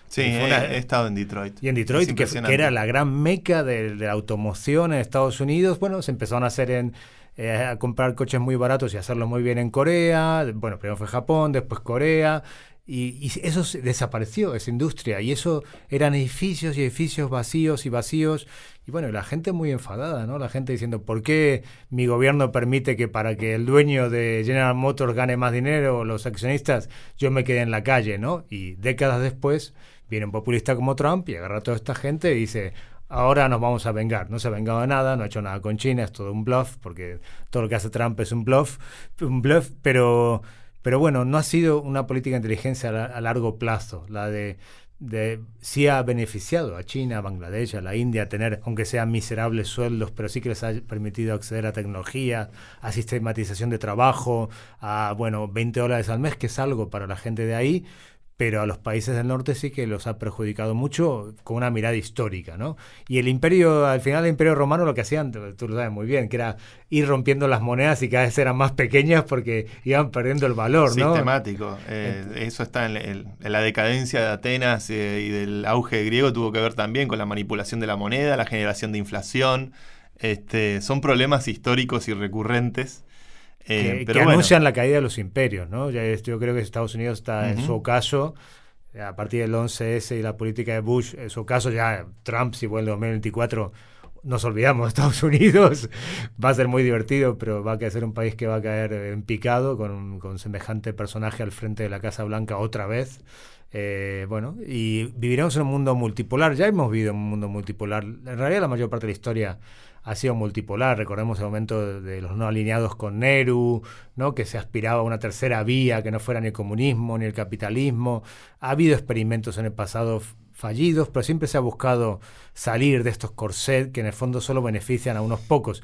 Sí, he, estado en Detroit. Y en Detroit, que, era la gran meca de, la automoción en Estados Unidos, bueno, se empezaron a hacer en, eh, a comprar coches muy baratos y hacerlo muy bien en Corea. Bueno, primero fue Japón, después Corea. Y, eso desapareció, esa industria, y eso eran edificios y edificios vacíos y vacíos, y bueno, la gente muy enfadada, ¿no? La gente diciendo, ¿por qué mi gobierno permite que para que el dueño de General Motors gane más dinero, los accionistas, yo me quede en la calle, ¿no? Y décadas después viene un populista como Trump y agarra a toda esta gente y dice, ahora nos vamos a vengar. No se ha vengado de nada, no ha hecho nada con China, es todo un bluff, porque todo lo que hace Trump es un bluff, un bluff, pero pero bueno, no ha sido una política de inteligencia a, largo plazo, la de, de sí ha beneficiado a China, a Bangladesh, a la India tener, aunque sean miserables sueldos, pero sí que les ha permitido acceder a tecnología, a sistematización de trabajo, a, bueno, 20 dólares al mes, que es algo para la gente de ahí, pero a los países del norte sí que los ha perjudicado mucho con una mirada histórica, ¿no? Y el imperio, al final el imperio romano lo que hacían, tú lo sabes muy bien, que era ir rompiendo las monedas y cada vez eran más pequeñas porque iban perdiendo el valor, ¿no? Sistemático. Eh, eso está en, la decadencia de Atenas eh, y del auge griego tuvo que ver también con la manipulación de la moneda, la generación de inflación. Este, son problemas históricos y recurrentes eh, que, anuncian la caída de los imperios, ¿no? yo creo que Estados Unidos está en su ocaso, a partir del 11S y la política de Bush, en su ocaso ya Trump, si vuelve en 2024, nos olvidamos de Estados Unidos, <laughs> va a ser muy divertido, pero va a ser un país que va a caer en picado con, con semejante personaje al frente de la Casa Blanca otra vez. Eh, bueno, y viviremos en un mundo multipolar. Ya hemos vivido en un mundo multipolar. En realidad, la mayor parte de la historia ha sido multipolar. Recordemos el momento de los no alineados con Nehru, ¿no? que se aspiraba a una tercera vía que no fuera ni el comunismo ni el capitalismo. Ha habido experimentos en el pasado fallidos, pero siempre se ha buscado salir de estos corsets que en el fondo solo benefician a unos pocos.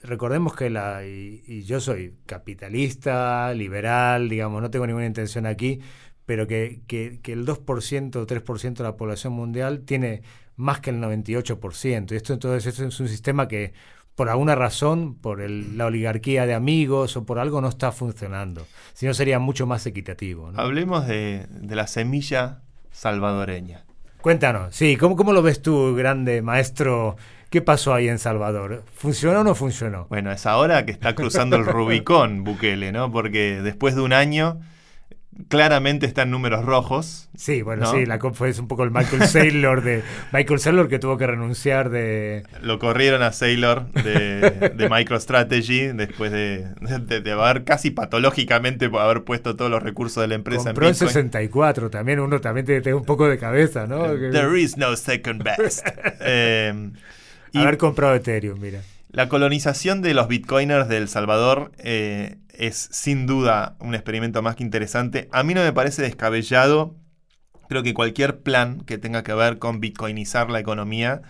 Recordemos que la, y, yo soy capitalista, liberal, digamos, no tengo ninguna intención aquí, pero que, que, que el 2% o 3% de la población mundial tiene más que el 98%. Y esto entonces es un sistema que por alguna razón, por la oligarquía de amigos o por algo no está funcionando. Si no sería mucho más equitativo. Hablemos de, la semilla salvadoreña. Cuéntanos, sí, ¿cómo, ¿cómo lo ves tú, grande maestro? ¿Qué pasó ahí en Salvador? ¿Funcionó o no funcionó? Bueno, es ahora que está cruzando el <laughs> Rubicón Bukele, ¿no? Porque después de un año claramente está en números rojos. Sí, bueno, sí, la COP fue un poco el Michael Saylor de <laughs> Michael Saylor que tuvo que renunciar de. Lo corrieron a Saylor de, de MicroStrategy después de, de, haber casi patológicamente haber puesto todos los recursos de la empresa Compró en 64 también, uno también tiene un poco de cabeza, ¿no? There is no second best. <laughs> eh, haber comprado Ethereum, mira. La colonización de los bitcoiners de El Salvador eh, es sin duda un experimento más que interesante. A mí no me parece descabellado. Creo que cualquier plan que tenga que ver con bitcoinizar la economía,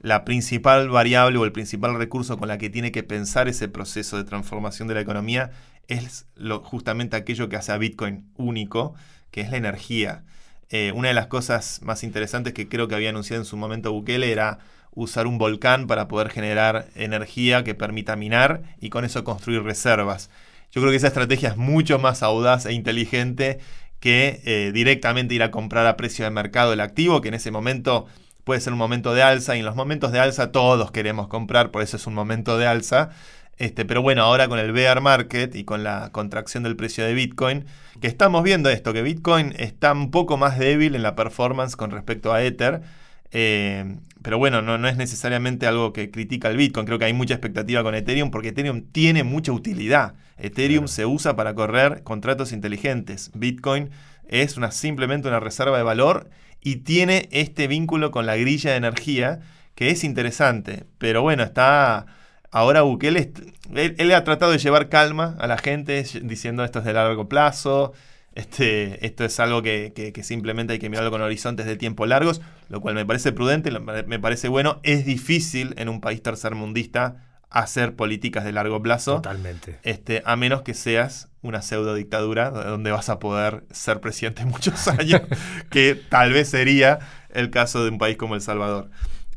la principal variable o el principal recurso con la que tiene que pensar ese proceso de transformación de la economía es justamente aquello que hace a Bitcoin único, que es la energía. Eh, una de las cosas más interesantes que creo que había anunciado en su momento Bukele era usar un volcán para poder generar energía que permita minar y con eso construir reservas. Yo creo que esa estrategia es mucho más audaz e inteligente que eh, directamente ir a comprar a precio de mercado el activo, que en ese momento puede ser un momento de alza y en los momentos de alza todos queremos comprar, por eso es un momento de alza. Este, pero bueno, ahora con el bear market y con la contracción del precio de Bitcoin, que estamos viendo esto, que Bitcoin está un poco más débil en la performance con respecto a Ether. Eh, pero bueno, no, no, es necesariamente algo que critica el Bitcoin. Creo que hay mucha expectativa con Ethereum porque Ethereum tiene mucha utilidad. Ethereum se usa para correr contratos inteligentes. Bitcoin es una, simplemente una reserva de valor y tiene este vínculo con la grilla de energía que es interesante. Pero bueno, está... Ahora Bukele, él, él ha tratado de llevar calma a la gente diciendo esto es de largo plazo, este, esto es algo que, simplemente hay que mirarlo con horizontes de tiempo largos, lo cual me parece prudente, me parece bueno. Es difícil en un país tercermundista hacer políticas de largo plazo. Totalmente. Este, a menos que seas una pseudo dictadura donde vas a poder ser presidente <laughs> muchos años, <laughs> que tal vez sería el caso de un país como El Salvador.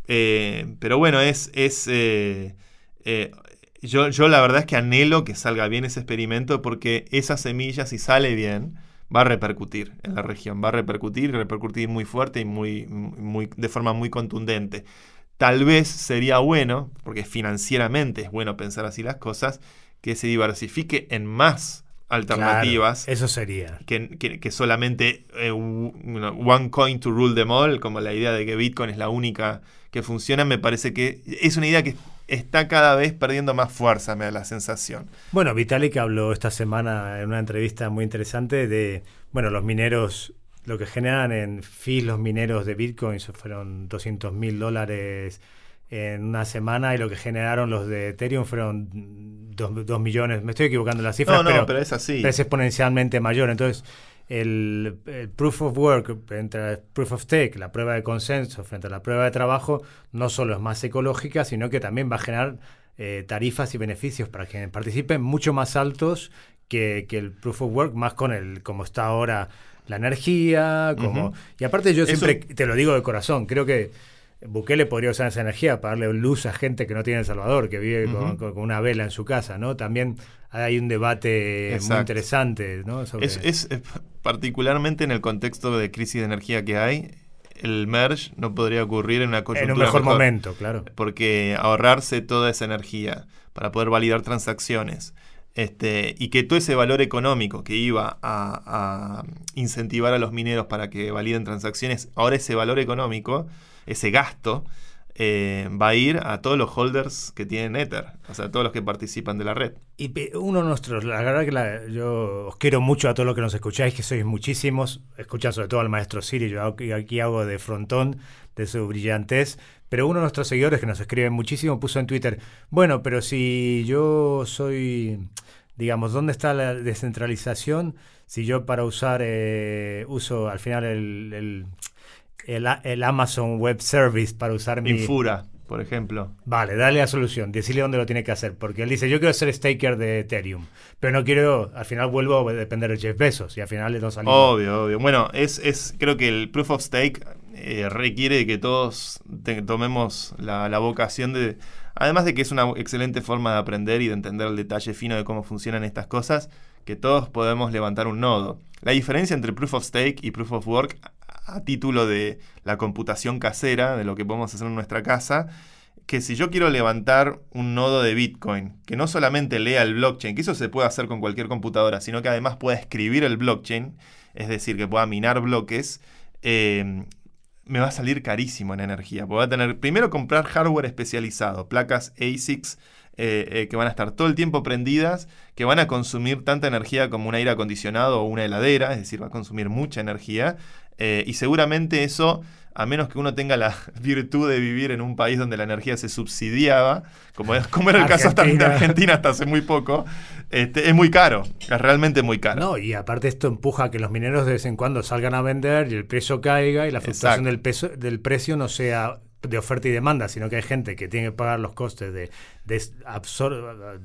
Eh, pero bueno, es. es eh, eh, yo, yo la verdad es que anhelo que salga bien ese experimento porque esa semilla, si sale bien, va a repercutir en la región, va a repercutir y repercutir muy fuerte y muy, muy, de forma muy contundente. Tal vez sería bueno, porque financieramente es bueno pensar así las cosas, que se diversifique en más alternativas. eso sería. Que, solamente eh, one coin to rule them all, como la idea de que Bitcoin es la única que funciona, me parece que es una idea que está cada vez perdiendo más fuerza, me da la sensación. Bueno, Vitalik habló esta semana en una entrevista muy interesante de, bueno, los mineros, lo que generan en fees los mineros de Bitcoin fueron 200 mil dólares en una semana y lo que generaron los de Ethereum fueron 2 millones. Me estoy equivocando las cifras, no, no, pero, es así. es exponencialmente mayor. Entonces, el, proof of work entre el proof of stake, la prueba de consenso frente a la prueba de trabajo, no solo es más ecológica, sino que también va a generar eh, tarifas y beneficios para quienes participen mucho más altos que, que, el proof of work, más con el como está ahora la energía, como y aparte yo siempre te lo digo de corazón, creo que Bukele podría usar esa energía para darle luz a gente que no tiene El Salvador, que vive con, una vela en su casa, ¿no? También hay un debate muy interesante, ¿no? Es, particularmente en el contexto de crisis de energía que hay, el merge no podría ocurrir en una coyuntura En un mejor, momento, claro. Porque ahorrarse toda esa energía para poder validar transacciones este, y que todo ese valor económico que iba a, a incentivar a los mineros para que validen transacciones, ahora ese valor económico ese gasto eh, va a ir a todos los holders que tienen Ether, o sea, a todos los que participan de la red. Y uno de nuestros, la verdad que yo os quiero mucho a todos los que nos escucháis, que sois muchísimos, escuchan sobre todo al maestro Siri, yo aquí hago de frontón de su brillantez, pero uno de nuestros seguidores que nos escribe muchísimo puso en Twitter, bueno, pero si yo soy, digamos, ¿dónde está la descentralización? Si yo para usar, eh, uso al final el el, Amazon Web Service para usar mi... Infura, por ejemplo. Vale, dale la solución, decirle dónde lo tiene que hacer, porque él dice, yo quiero ser staker de Ethereum, pero no quiero, al final vuelvo a depender de Jeff Bezos y al final le dos salimos. Obvio, obvio. Bueno, es, es, creo que el Proof of Stake eh, requiere que todos tomemos la, la vocación de... Además de que es una excelente forma de aprender y de entender el detalle fino de cómo funcionan estas cosas, que todos podemos levantar un nodo. La diferencia entre Proof of Stake y Proof of Work a título de la computación casera, de lo que podemos hacer en nuestra casa, que si yo quiero levantar un nodo de Bitcoin, que no solamente lea el blockchain, que eso se puede hacer con cualquier computadora, sino que además pueda escribir el blockchain, es decir, que pueda minar bloques, eh, me va a salir carísimo en energía. Voy a tener primero comprar hardware especializado, placas ASICs eh, eh, que van a estar todo el tiempo prendidas, que van a consumir tanta energía como un aire acondicionado o una heladera, es decir, va a consumir mucha energía. Eh, y seguramente eso, a menos que uno tenga la <laughs> virtud de vivir en un país donde la energía se subsidiaba, como, como era el caso de Argentina hasta hace muy poco, este, es muy caro, es realmente muy caro. No, y aparte esto empuja a que los mineros de vez en cuando salgan a vender y el precio caiga y la fluctuación del, peso, del precio no sea de oferta y demanda, sino que hay gente que tiene que pagar los costes de, de,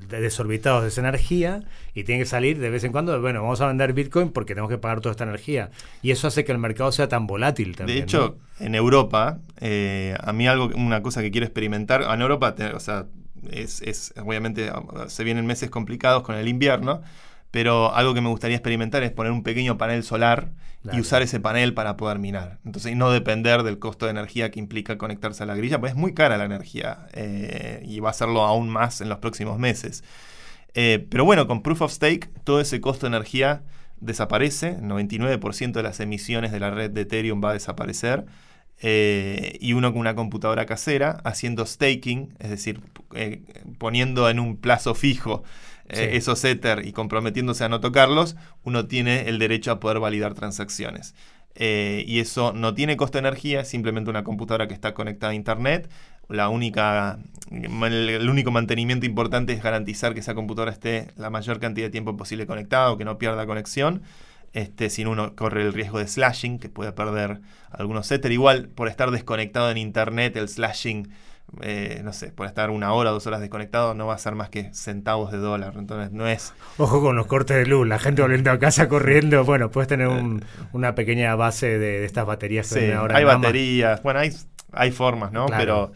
desorbitados de esa energía y tiene que salir de vez en cuando, bueno, vamos a vender Bitcoin porque tenemos que pagar toda esta energía. Y eso hace que el mercado sea tan volátil también. De hecho, en Europa, eh, a mí algo, una cosa que quiero experimentar, en Europa, o sea, es, es, obviamente se vienen meses complicados con el invierno, pero algo que me gustaría experimentar es poner un pequeño panel solar y usar ese panel para poder minar. Entonces, y no depender del costo de energía que implica conectarse a la grilla, pues es muy cara la energía eh, y va a serlo aún más en los próximos meses. Eh, pero bueno, con Proof of Stake, todo ese costo de energía desaparece, el 99% de las emisiones de la red de Ethereum va a desaparecer. Eh, y uno con una computadora casera haciendo staking, es decir, poniendo en un plazo fijo eh, esos Ether y comprometiéndose a no tocarlos, uno tiene el derecho a poder validar transacciones. Eh, y eso no tiene costo de energía, es simplemente una computadora que está conectada a Internet. La única, el, único mantenimiento importante es garantizar que esa computadora esté la mayor cantidad de tiempo posible conectada o que no pierda conexión. Este, sin uno corre el riesgo de slashing, que puede perder algunos Ether. Igual, por estar desconectado en Internet, el slashing eh, no sé, por estar una hora o dos horas desconectado, no va a ser más que centavos de dólar. Entonces, no es. Ojo con los cortes de luz, la gente volviendo a casa corriendo. Bueno, puedes tener una pequeña base de, estas baterías. Sí, hay baterías. Bueno, hay, hay formas, ¿no? Pero.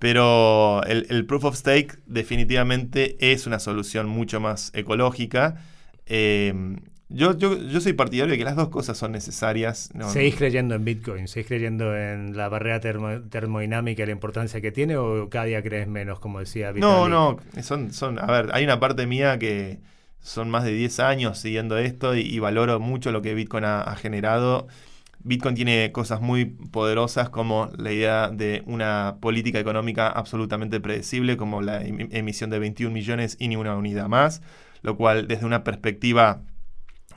Pero el, el, proof of stake definitivamente es una solución mucho más ecológica. Eh, yo, yo, yo soy partidario de que las dos cosas son necesarias. ¿Seguís creyendo en Bitcoin? ¿Seguís creyendo en la barrera termodinámica y la importancia que tiene o cada día crees menos, como decía Vitalik? No, no, son, son, a ver, hay una parte mía que son más de 10 años siguiendo esto y, valoro mucho lo que Bitcoin ha, generado. Bitcoin tiene cosas muy poderosas como la idea de una política económica absolutamente predecible, como la em, emisión de 21 millones y ni una unidad más, lo cual desde una perspectiva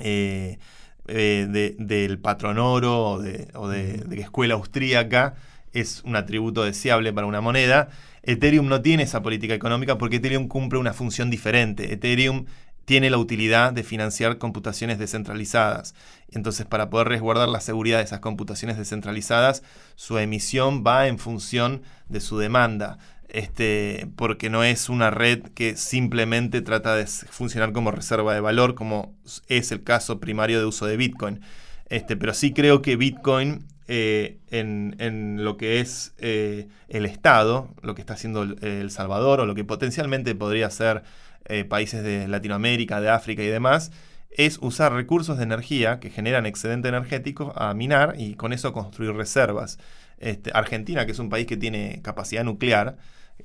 eh, eh, del patrón oro o de, escuela austríaca es un atributo deseable para una moneda. Ethereum no tiene esa política económica porque Ethereum cumple una función diferente. Ethereum tiene la utilidad de financiar computaciones descentralizadas. Entonces, para poder resguardar la seguridad de esas computaciones descentralizadas, su emisión va en función de su demanda este, porque no es una red que simplemente trata de funcionar como reserva de valor, como es el caso primario de uso de Bitcoin. Este, pero sí creo que Bitcoin eh, en, lo que es eh, el Estado, lo que está haciendo El Salvador o lo que potencialmente podría ser eh, países de Latinoamérica, de África y demás, es usar recursos de energía que generan excedente energético a minar y con eso construir reservas. Este, Argentina, que es un país que tiene capacidad nuclear,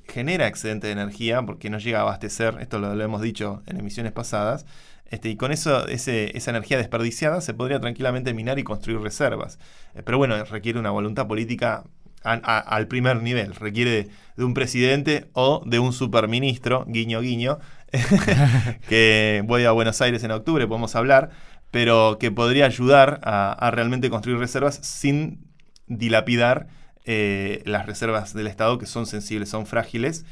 genera excedente de energía porque no llega a abastecer, esto lo, hemos dicho en emisiones pasadas, este, y con eso, esa energía desperdiciada se podría tranquilamente minar y construir reservas. Eh, pero bueno, requiere una voluntad política al primer nivel. Requiere de, un presidente o de un superministro, guiño, guiño, <laughs> que voy a Buenos Aires en octubre, podemos hablar, pero que podría ayudar a, realmente construir reservas sin dilapidar eh, las reservas del Estado, que son sensibles, son frágiles.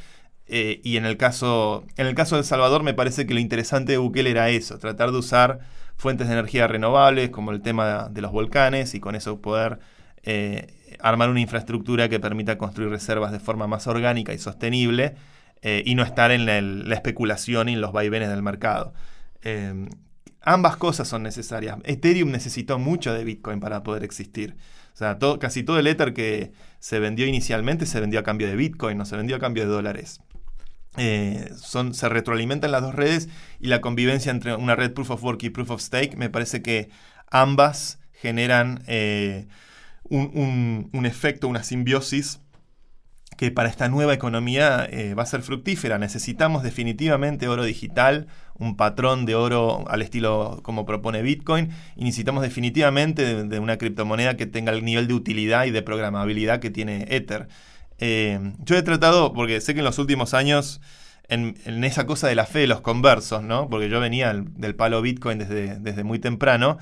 Eh, y en el, caso, en el caso de El Salvador me parece que lo interesante de Bukele era eso, tratar de usar fuentes de energía renovables, como el tema de los volcanes, y con eso poder eh, armar una infraestructura que permita construir reservas de forma más orgánica y sostenible y no estar en la, especulación y en los vaivenes del mercado. Ambas cosas son necesarias. Ethereum necesitó mucho de Bitcoin para poder existir. O sea, casi todo el Ether que se vendió inicialmente se vendió a cambio de Bitcoin, no se vendió a cambio de dólares. son, se retroalimentan las dos redes y la convivencia entre una red Proof of Work y Proof of Stake me parece que ambas generan un, efecto, una simbiosis que para esta nueva economía eh, va a ser fructífera. Necesitamos definitivamente oro digital, un patrón de oro al estilo como propone Bitcoin, y necesitamos definitivamente de, una criptomoneda que tenga el nivel de utilidad y de programabilidad que tiene Ether. Eh, yo he tratado, porque sé que en los últimos años, en, esa cosa de la fe de los conversos, ¿no? porque yo venía del, palo Bitcoin desde, desde muy temprano,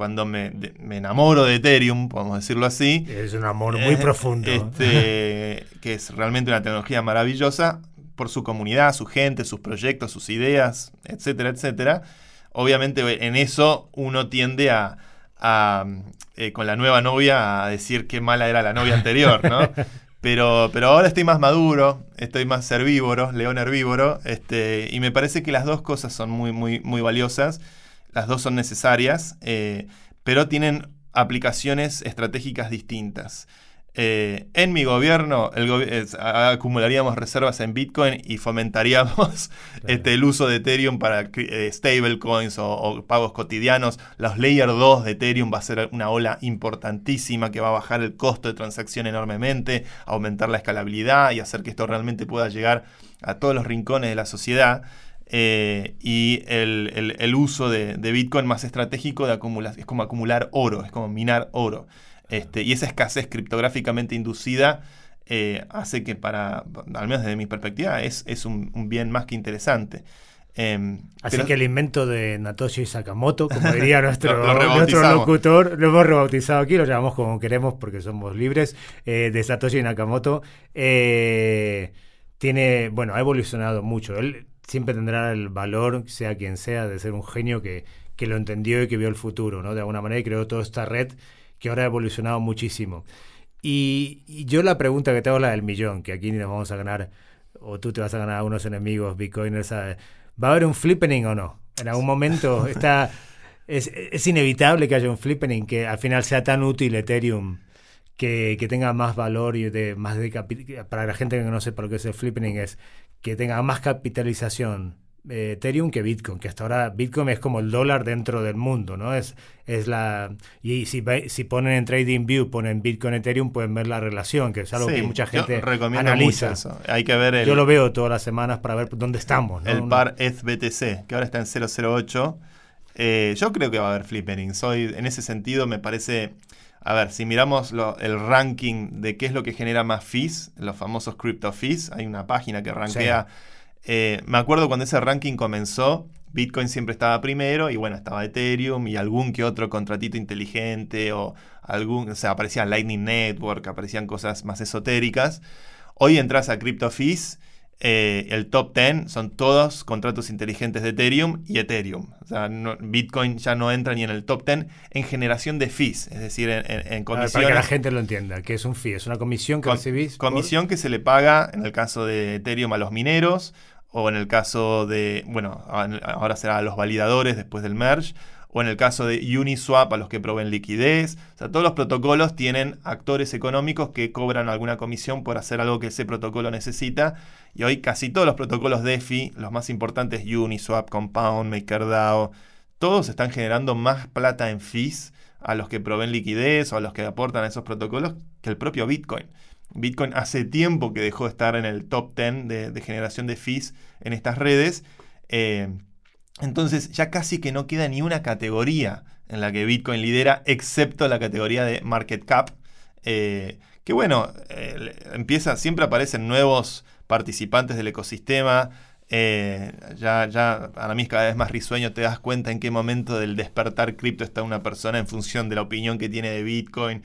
cuando me, enamoro de Ethereum, podemos decirlo así. Es un amor muy eh, profundo. Este, <laughs> que es realmente una tecnología maravillosa por su comunidad, su gente, sus proyectos, sus ideas, etcétera, etcétera. Obviamente en eso uno tiende a, eh, con la nueva novia, a decir qué mala era la novia anterior, ¿no? <laughs> Pero, pero ahora estoy más maduro, estoy más herbívoro, león herbívoro, este, y me parece que las dos cosas son muy, muy, muy valiosas las dos son necesarias, eh, pero tienen aplicaciones estratégicas distintas. Eh, en mi gobierno acumularíamos reservas en Bitcoin y fomentaríamos <laughs> este, el uso de Ethereum para eh, stablecoins o, pagos cotidianos. Los Layer 2 de Ethereum va a ser una ola importantísima que va a bajar el costo de transacción enormemente, aumentar la escalabilidad y hacer que esto realmente pueda llegar a todos los rincones de la sociedad. Eh, y el, uso de, Bitcoin más estratégico de acumular, es como acumular oro, es como minar oro. Este, y esa escasez criptográficamente inducida eh, hace que para, al menos desde mi perspectiva, es, es un, bien más que interesante. Em, Así que el invento de Natoshi Sakamoto, como diría <laughs> nuestro, locutor, lo hemos rebautizado aquí, lo llamamos como queremos porque somos libres, eh, de Satoshi Nakamoto, tiene, bueno, ha evolucionado mucho. Él siempre tendrá el valor, sea quien sea, de ser un genio que, que lo entendió y que vio el futuro, ¿no? De alguna manera y creó toda esta red que ahora ha evolucionado muchísimo. Y, yo la pregunta que te hago la del millón, que aquí ni nos vamos a ganar, o tú te vas a ganar a unos enemigos bitcoiners, ¿va a haber un flippening o no? En algún momento está... Es, es, inevitable que haya un flippening, que al final sea tan útil Ethereum, que, que tenga más valor y de más de para la gente que no sepa lo que es el flippening es que tenga más capitalización eh, Ethereum que Bitcoin, que hasta ahora Bitcoin es como el dólar dentro del mundo, ¿no? Es, es la y si, si ponen en Trading View, ponen Bitcoin Ethereum, pueden ver la relación, que es algo que mucha gente analiza. Hay que ver Yo lo veo todas las semanas para ver dónde estamos. El par ETH-BTC, que ahora está en 008. Eh, yo creo que va a haber flippering. Soy, en ese sentido, me parece a ver, si miramos el ranking de qué es lo que genera más fees, los famosos crypto fees, hay una página que rankea. Eh, me acuerdo cuando ese ranking comenzó, Bitcoin siempre estaba primero y bueno, estaba Ethereum y algún que otro contratito inteligente o algún, o sea, aparecían Lightning Network, aparecían cosas más esotéricas. Hoy entras a Crypto Fees eh, el top 10 son todos contratos inteligentes de Ethereum y Ethereum. O sea, Bitcoin ya no entra ni en el top 10 en generación de fees, es decir, en, en, Para que la gente lo entienda, que es un fee, es una comisión que recibís. Comisión que se le paga en el caso de Ethereum a los mineros o en el caso de, bueno, ahora será a los validadores después del merge o en el caso de Uniswap a los que proveen liquidez. O sea, todos los protocolos tienen actores económicos que cobran alguna comisión por hacer algo que ese protocolo necesita. Y hoy casi todos los protocolos DeFi, los más importantes, Uniswap, Compound, MakerDAO, todos están generando más plata en fees a los que proveen liquidez o a los que aportan a esos protocolos que el propio Bitcoin. Bitcoin hace tiempo que dejó de estar en el top 10 de, generación de fees en estas redes. Eh, entonces ya casi que no queda ni una categoría en la que Bitcoin lidera, excepto la categoría de market cap, eh, que bueno, eh, empieza, siempre aparecen nuevos participantes del ecosistema. Eh, ya, ya a mí es cada vez más risueño, te das cuenta en qué momento del despertar cripto está una persona en función de la opinión que tiene de Bitcoin.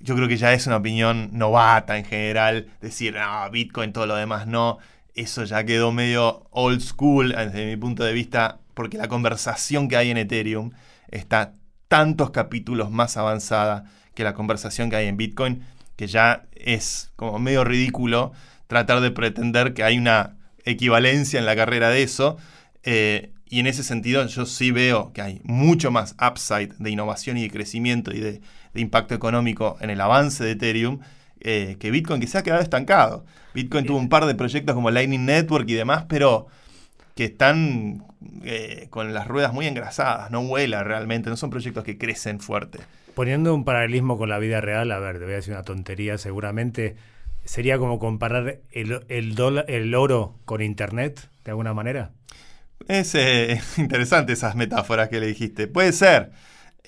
Yo creo que ya es una opinión novata en general, decir, no, Bitcoin, todo lo demás no. Eso ya quedó medio old school desde mi punto de vista, porque la conversación que hay en Ethereum está tantos capítulos más avanzada que la conversación que hay en Bitcoin, que ya es como medio ridículo tratar de pretender que hay una equivalencia en la carrera de eso. Eh, y en ese sentido yo sí veo que hay mucho más upside de innovación y de crecimiento y de, impacto económico en el avance de Ethereum eh, que Bitcoin, que se ha quedado estancado. Bitcoin tuvo un par de proyectos como Lightning Network y demás, pero que están eh, con las ruedas muy engrasadas, no vuela realmente, no son proyectos que crecen fuerte. Poniendo un paralelismo con la vida real, a ver, te voy a decir una tontería seguramente, sería como comparar el, el oro con Internet, de alguna manera. Es eh, <laughs> interesante esas metáforas que le dijiste. Puede ser.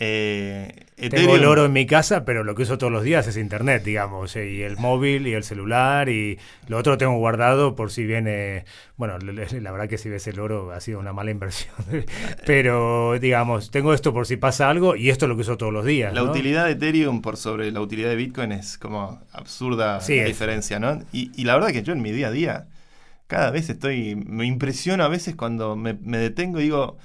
Eh, Tengo el oro en mi casa, pero lo que uso todos los días es internet, digamos, eh, y el móvil y el celular y lo otro lo tengo guardado por si viene, bueno, la verdad que si ves el oro ha sido una mala inversión, <laughs> pero digamos, tengo esto por si pasa algo y esto es lo que uso todos los días. La utilidad de Ethereum por sobre la utilidad de Bitcoin es como absurda la diferencia, ¿no? Y, y la verdad que yo en mi día a día cada vez estoy, me impresiona a veces cuando me, detengo y digo,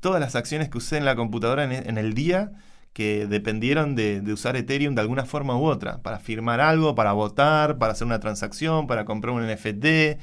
todas las acciones que usé en la computadora en, el día que dependieron de, usar Ethereum de alguna forma u otra, para firmar algo, para votar, para hacer una transacción, para comprar un NFT.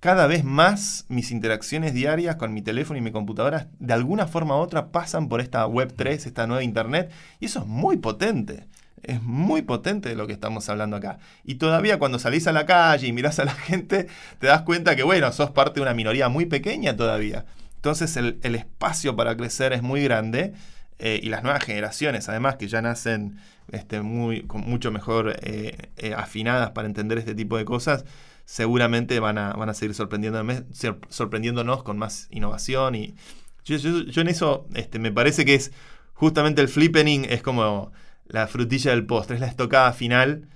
Cada vez más mis interacciones diarias con mi teléfono y mi computadora de alguna forma u otra pasan por esta Web3, esta nueva Internet, y eso es muy potente. Es muy potente lo que estamos hablando acá. Y todavía cuando salís a la calle y mirás a la <laughs> gente, te das cuenta que, bueno, sos parte de una minoría muy pequeña todavía. Entonces el, espacio para crecer es muy grande eh, y las nuevas generaciones, además, que ya nacen este, muy, mucho mejor eh, eh, afinadas para entender este tipo de cosas, seguramente van a, van a seguir sorprendiéndonos con más innovación. Y yo, yo, en eso este, me parece que es justamente el flippening, es como la frutilla del postre, es la estocada final.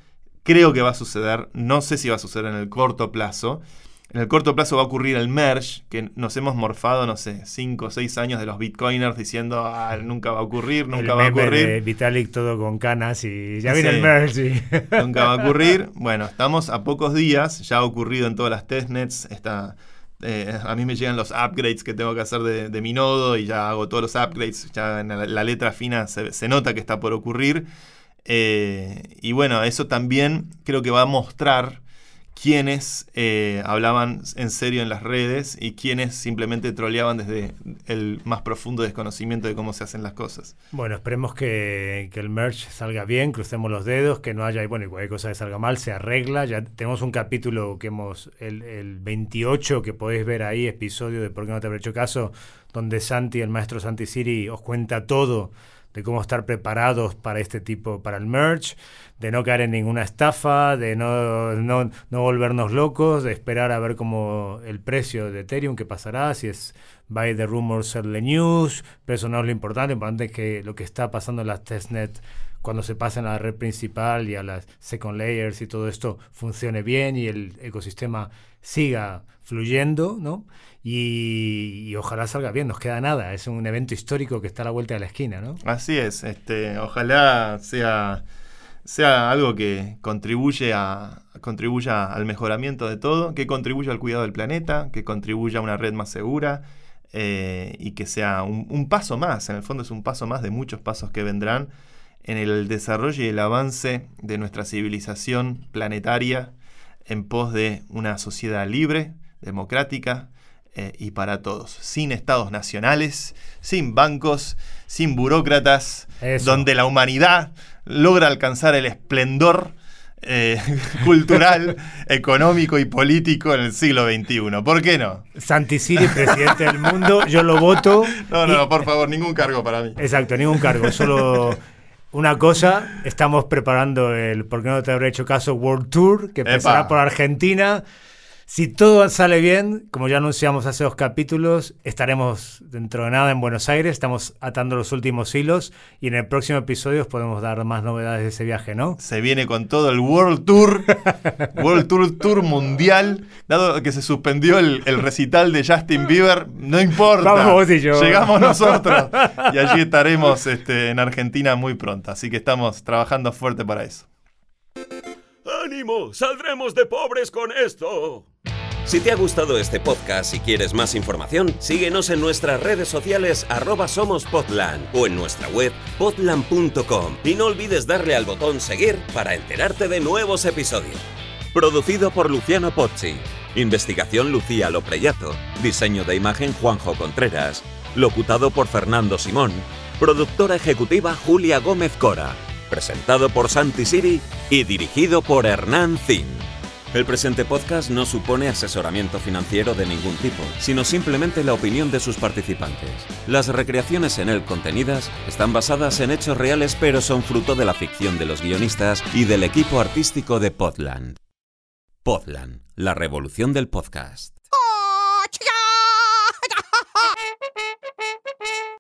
Creo que va a suceder, no sé si va a suceder en el corto plazo. En el corto plazo va a ocurrir el merge, que nos hemos morfado, no sé, 5 o 6 años de los bitcoiners diciendo, ah, nunca va a ocurrir, nunca va a ocurrir. Vitalik todo con canas y ya viene el merge. <laughs> Nunca va a ocurrir. <laughs> Bueno, estamos a pocos días, ya ha ocurrido en todas las testnets, está eh, a mí me llegan los upgrades que tengo que hacer de, mi nodo y ya hago todos los upgrades. Ya en la, letra fina se, nota que está por ocurrir. Eh, y bueno, eso también creo que va a mostrar quienes eh, hablaban en serio en las redes y quienes simplemente troleaban desde el más profundo desconocimiento de cómo se hacen las cosas. Bueno, esperemos que, el merge salga bien, crucemos los dedos, que no haya, bueno, cualquier cosa que salga mal se arregla. Ya tenemos un capítulo que hemos, el, el 28, que podéis ver ahí, episodio de Por qué no te habré hecho caso, donde Santi, el maestro Santi Siri, os cuenta todo de cómo estar preparados para este tipo, para el merge, de no caer en ninguna estafa, de no, no, no volvernos locos, de esperar a ver cómo el precio de Ethereum, qué pasará, si es buy the rumors, sell the news, pero eso no es lo importante, lo importante es que lo que está pasando en las testnet cuando se pasen a la red principal y a las second layers y todo esto funcione bien y el ecosistema siga fluyendo, ¿no? Y, ojalá salga bien, nos queda nada, es un evento histórico que está a la vuelta de la esquina, ¿no? Así es, este, ojalá sea, sea algo que contribuye a, contribuya al mejoramiento de todo, que contribuya al cuidado del planeta, que contribuya a una red más segura eh, y que sea un, un paso más, en el fondo es un paso más de muchos pasos que vendrán en el desarrollo y el avance de nuestra civilización planetaria en pos de una sociedad libre, democrática eh, y para todos, sin estados nacionales, sin bancos, sin burócratas, donde la humanidad logra alcanzar el esplendor eh, <laughs> cultural, <laughs> económico y político en el siglo XXI. ¿Por qué no? Santisiri, <laughs> presidente del mundo, yo lo voto. No, no, por favor, ningún cargo para mí. Exacto, ningún cargo, solo una cosa, estamos preparando el ¿Por qué no te habré hecho caso? World Tour, que empezará por Argentina. Si todo sale bien, como ya anunciamos hace dos capítulos, estaremos dentro de nada en Buenos Aires, estamos atando los últimos hilos y en el próximo episodio os podemos dar más novedades de ese viaje, ¿no? Se viene con todo el World Tour, <laughs> World Tour Tour mundial, dado que se suspendió el, el recital de Justin Bieber, no importa. Vamos vos y yo. Llegamos nosotros <laughs> y allí estaremos este, en Argentina muy pronto, así que estamos trabajando fuerte para eso. ¡Ánimo! ¡Saldremos de pobres con esto! Si te ha gustado este podcast y quieres más información, síguenos en nuestras redes sociales arroba o en nuestra web podland.com y no olvides darle al botón seguir para enterarte de nuevos episodios. Producido por Luciano Pozzi. Investigación Lucía Lopreyato. Diseño de imagen Juanjo Contreras. Locutado por Fernando Simón. Productora ejecutiva Julia Gómez Cora. Presentado por Santi Siri y dirigido por Hernán Zin. El presente podcast no supone asesoramiento financiero de ningún tipo, sino simplemente la opinión de sus participantes. Las recreaciones en él contenidas están basadas en hechos reales pero son fruto de la ficción de los guionistas y del equipo artístico de Podland. Podland, la revolución del podcast.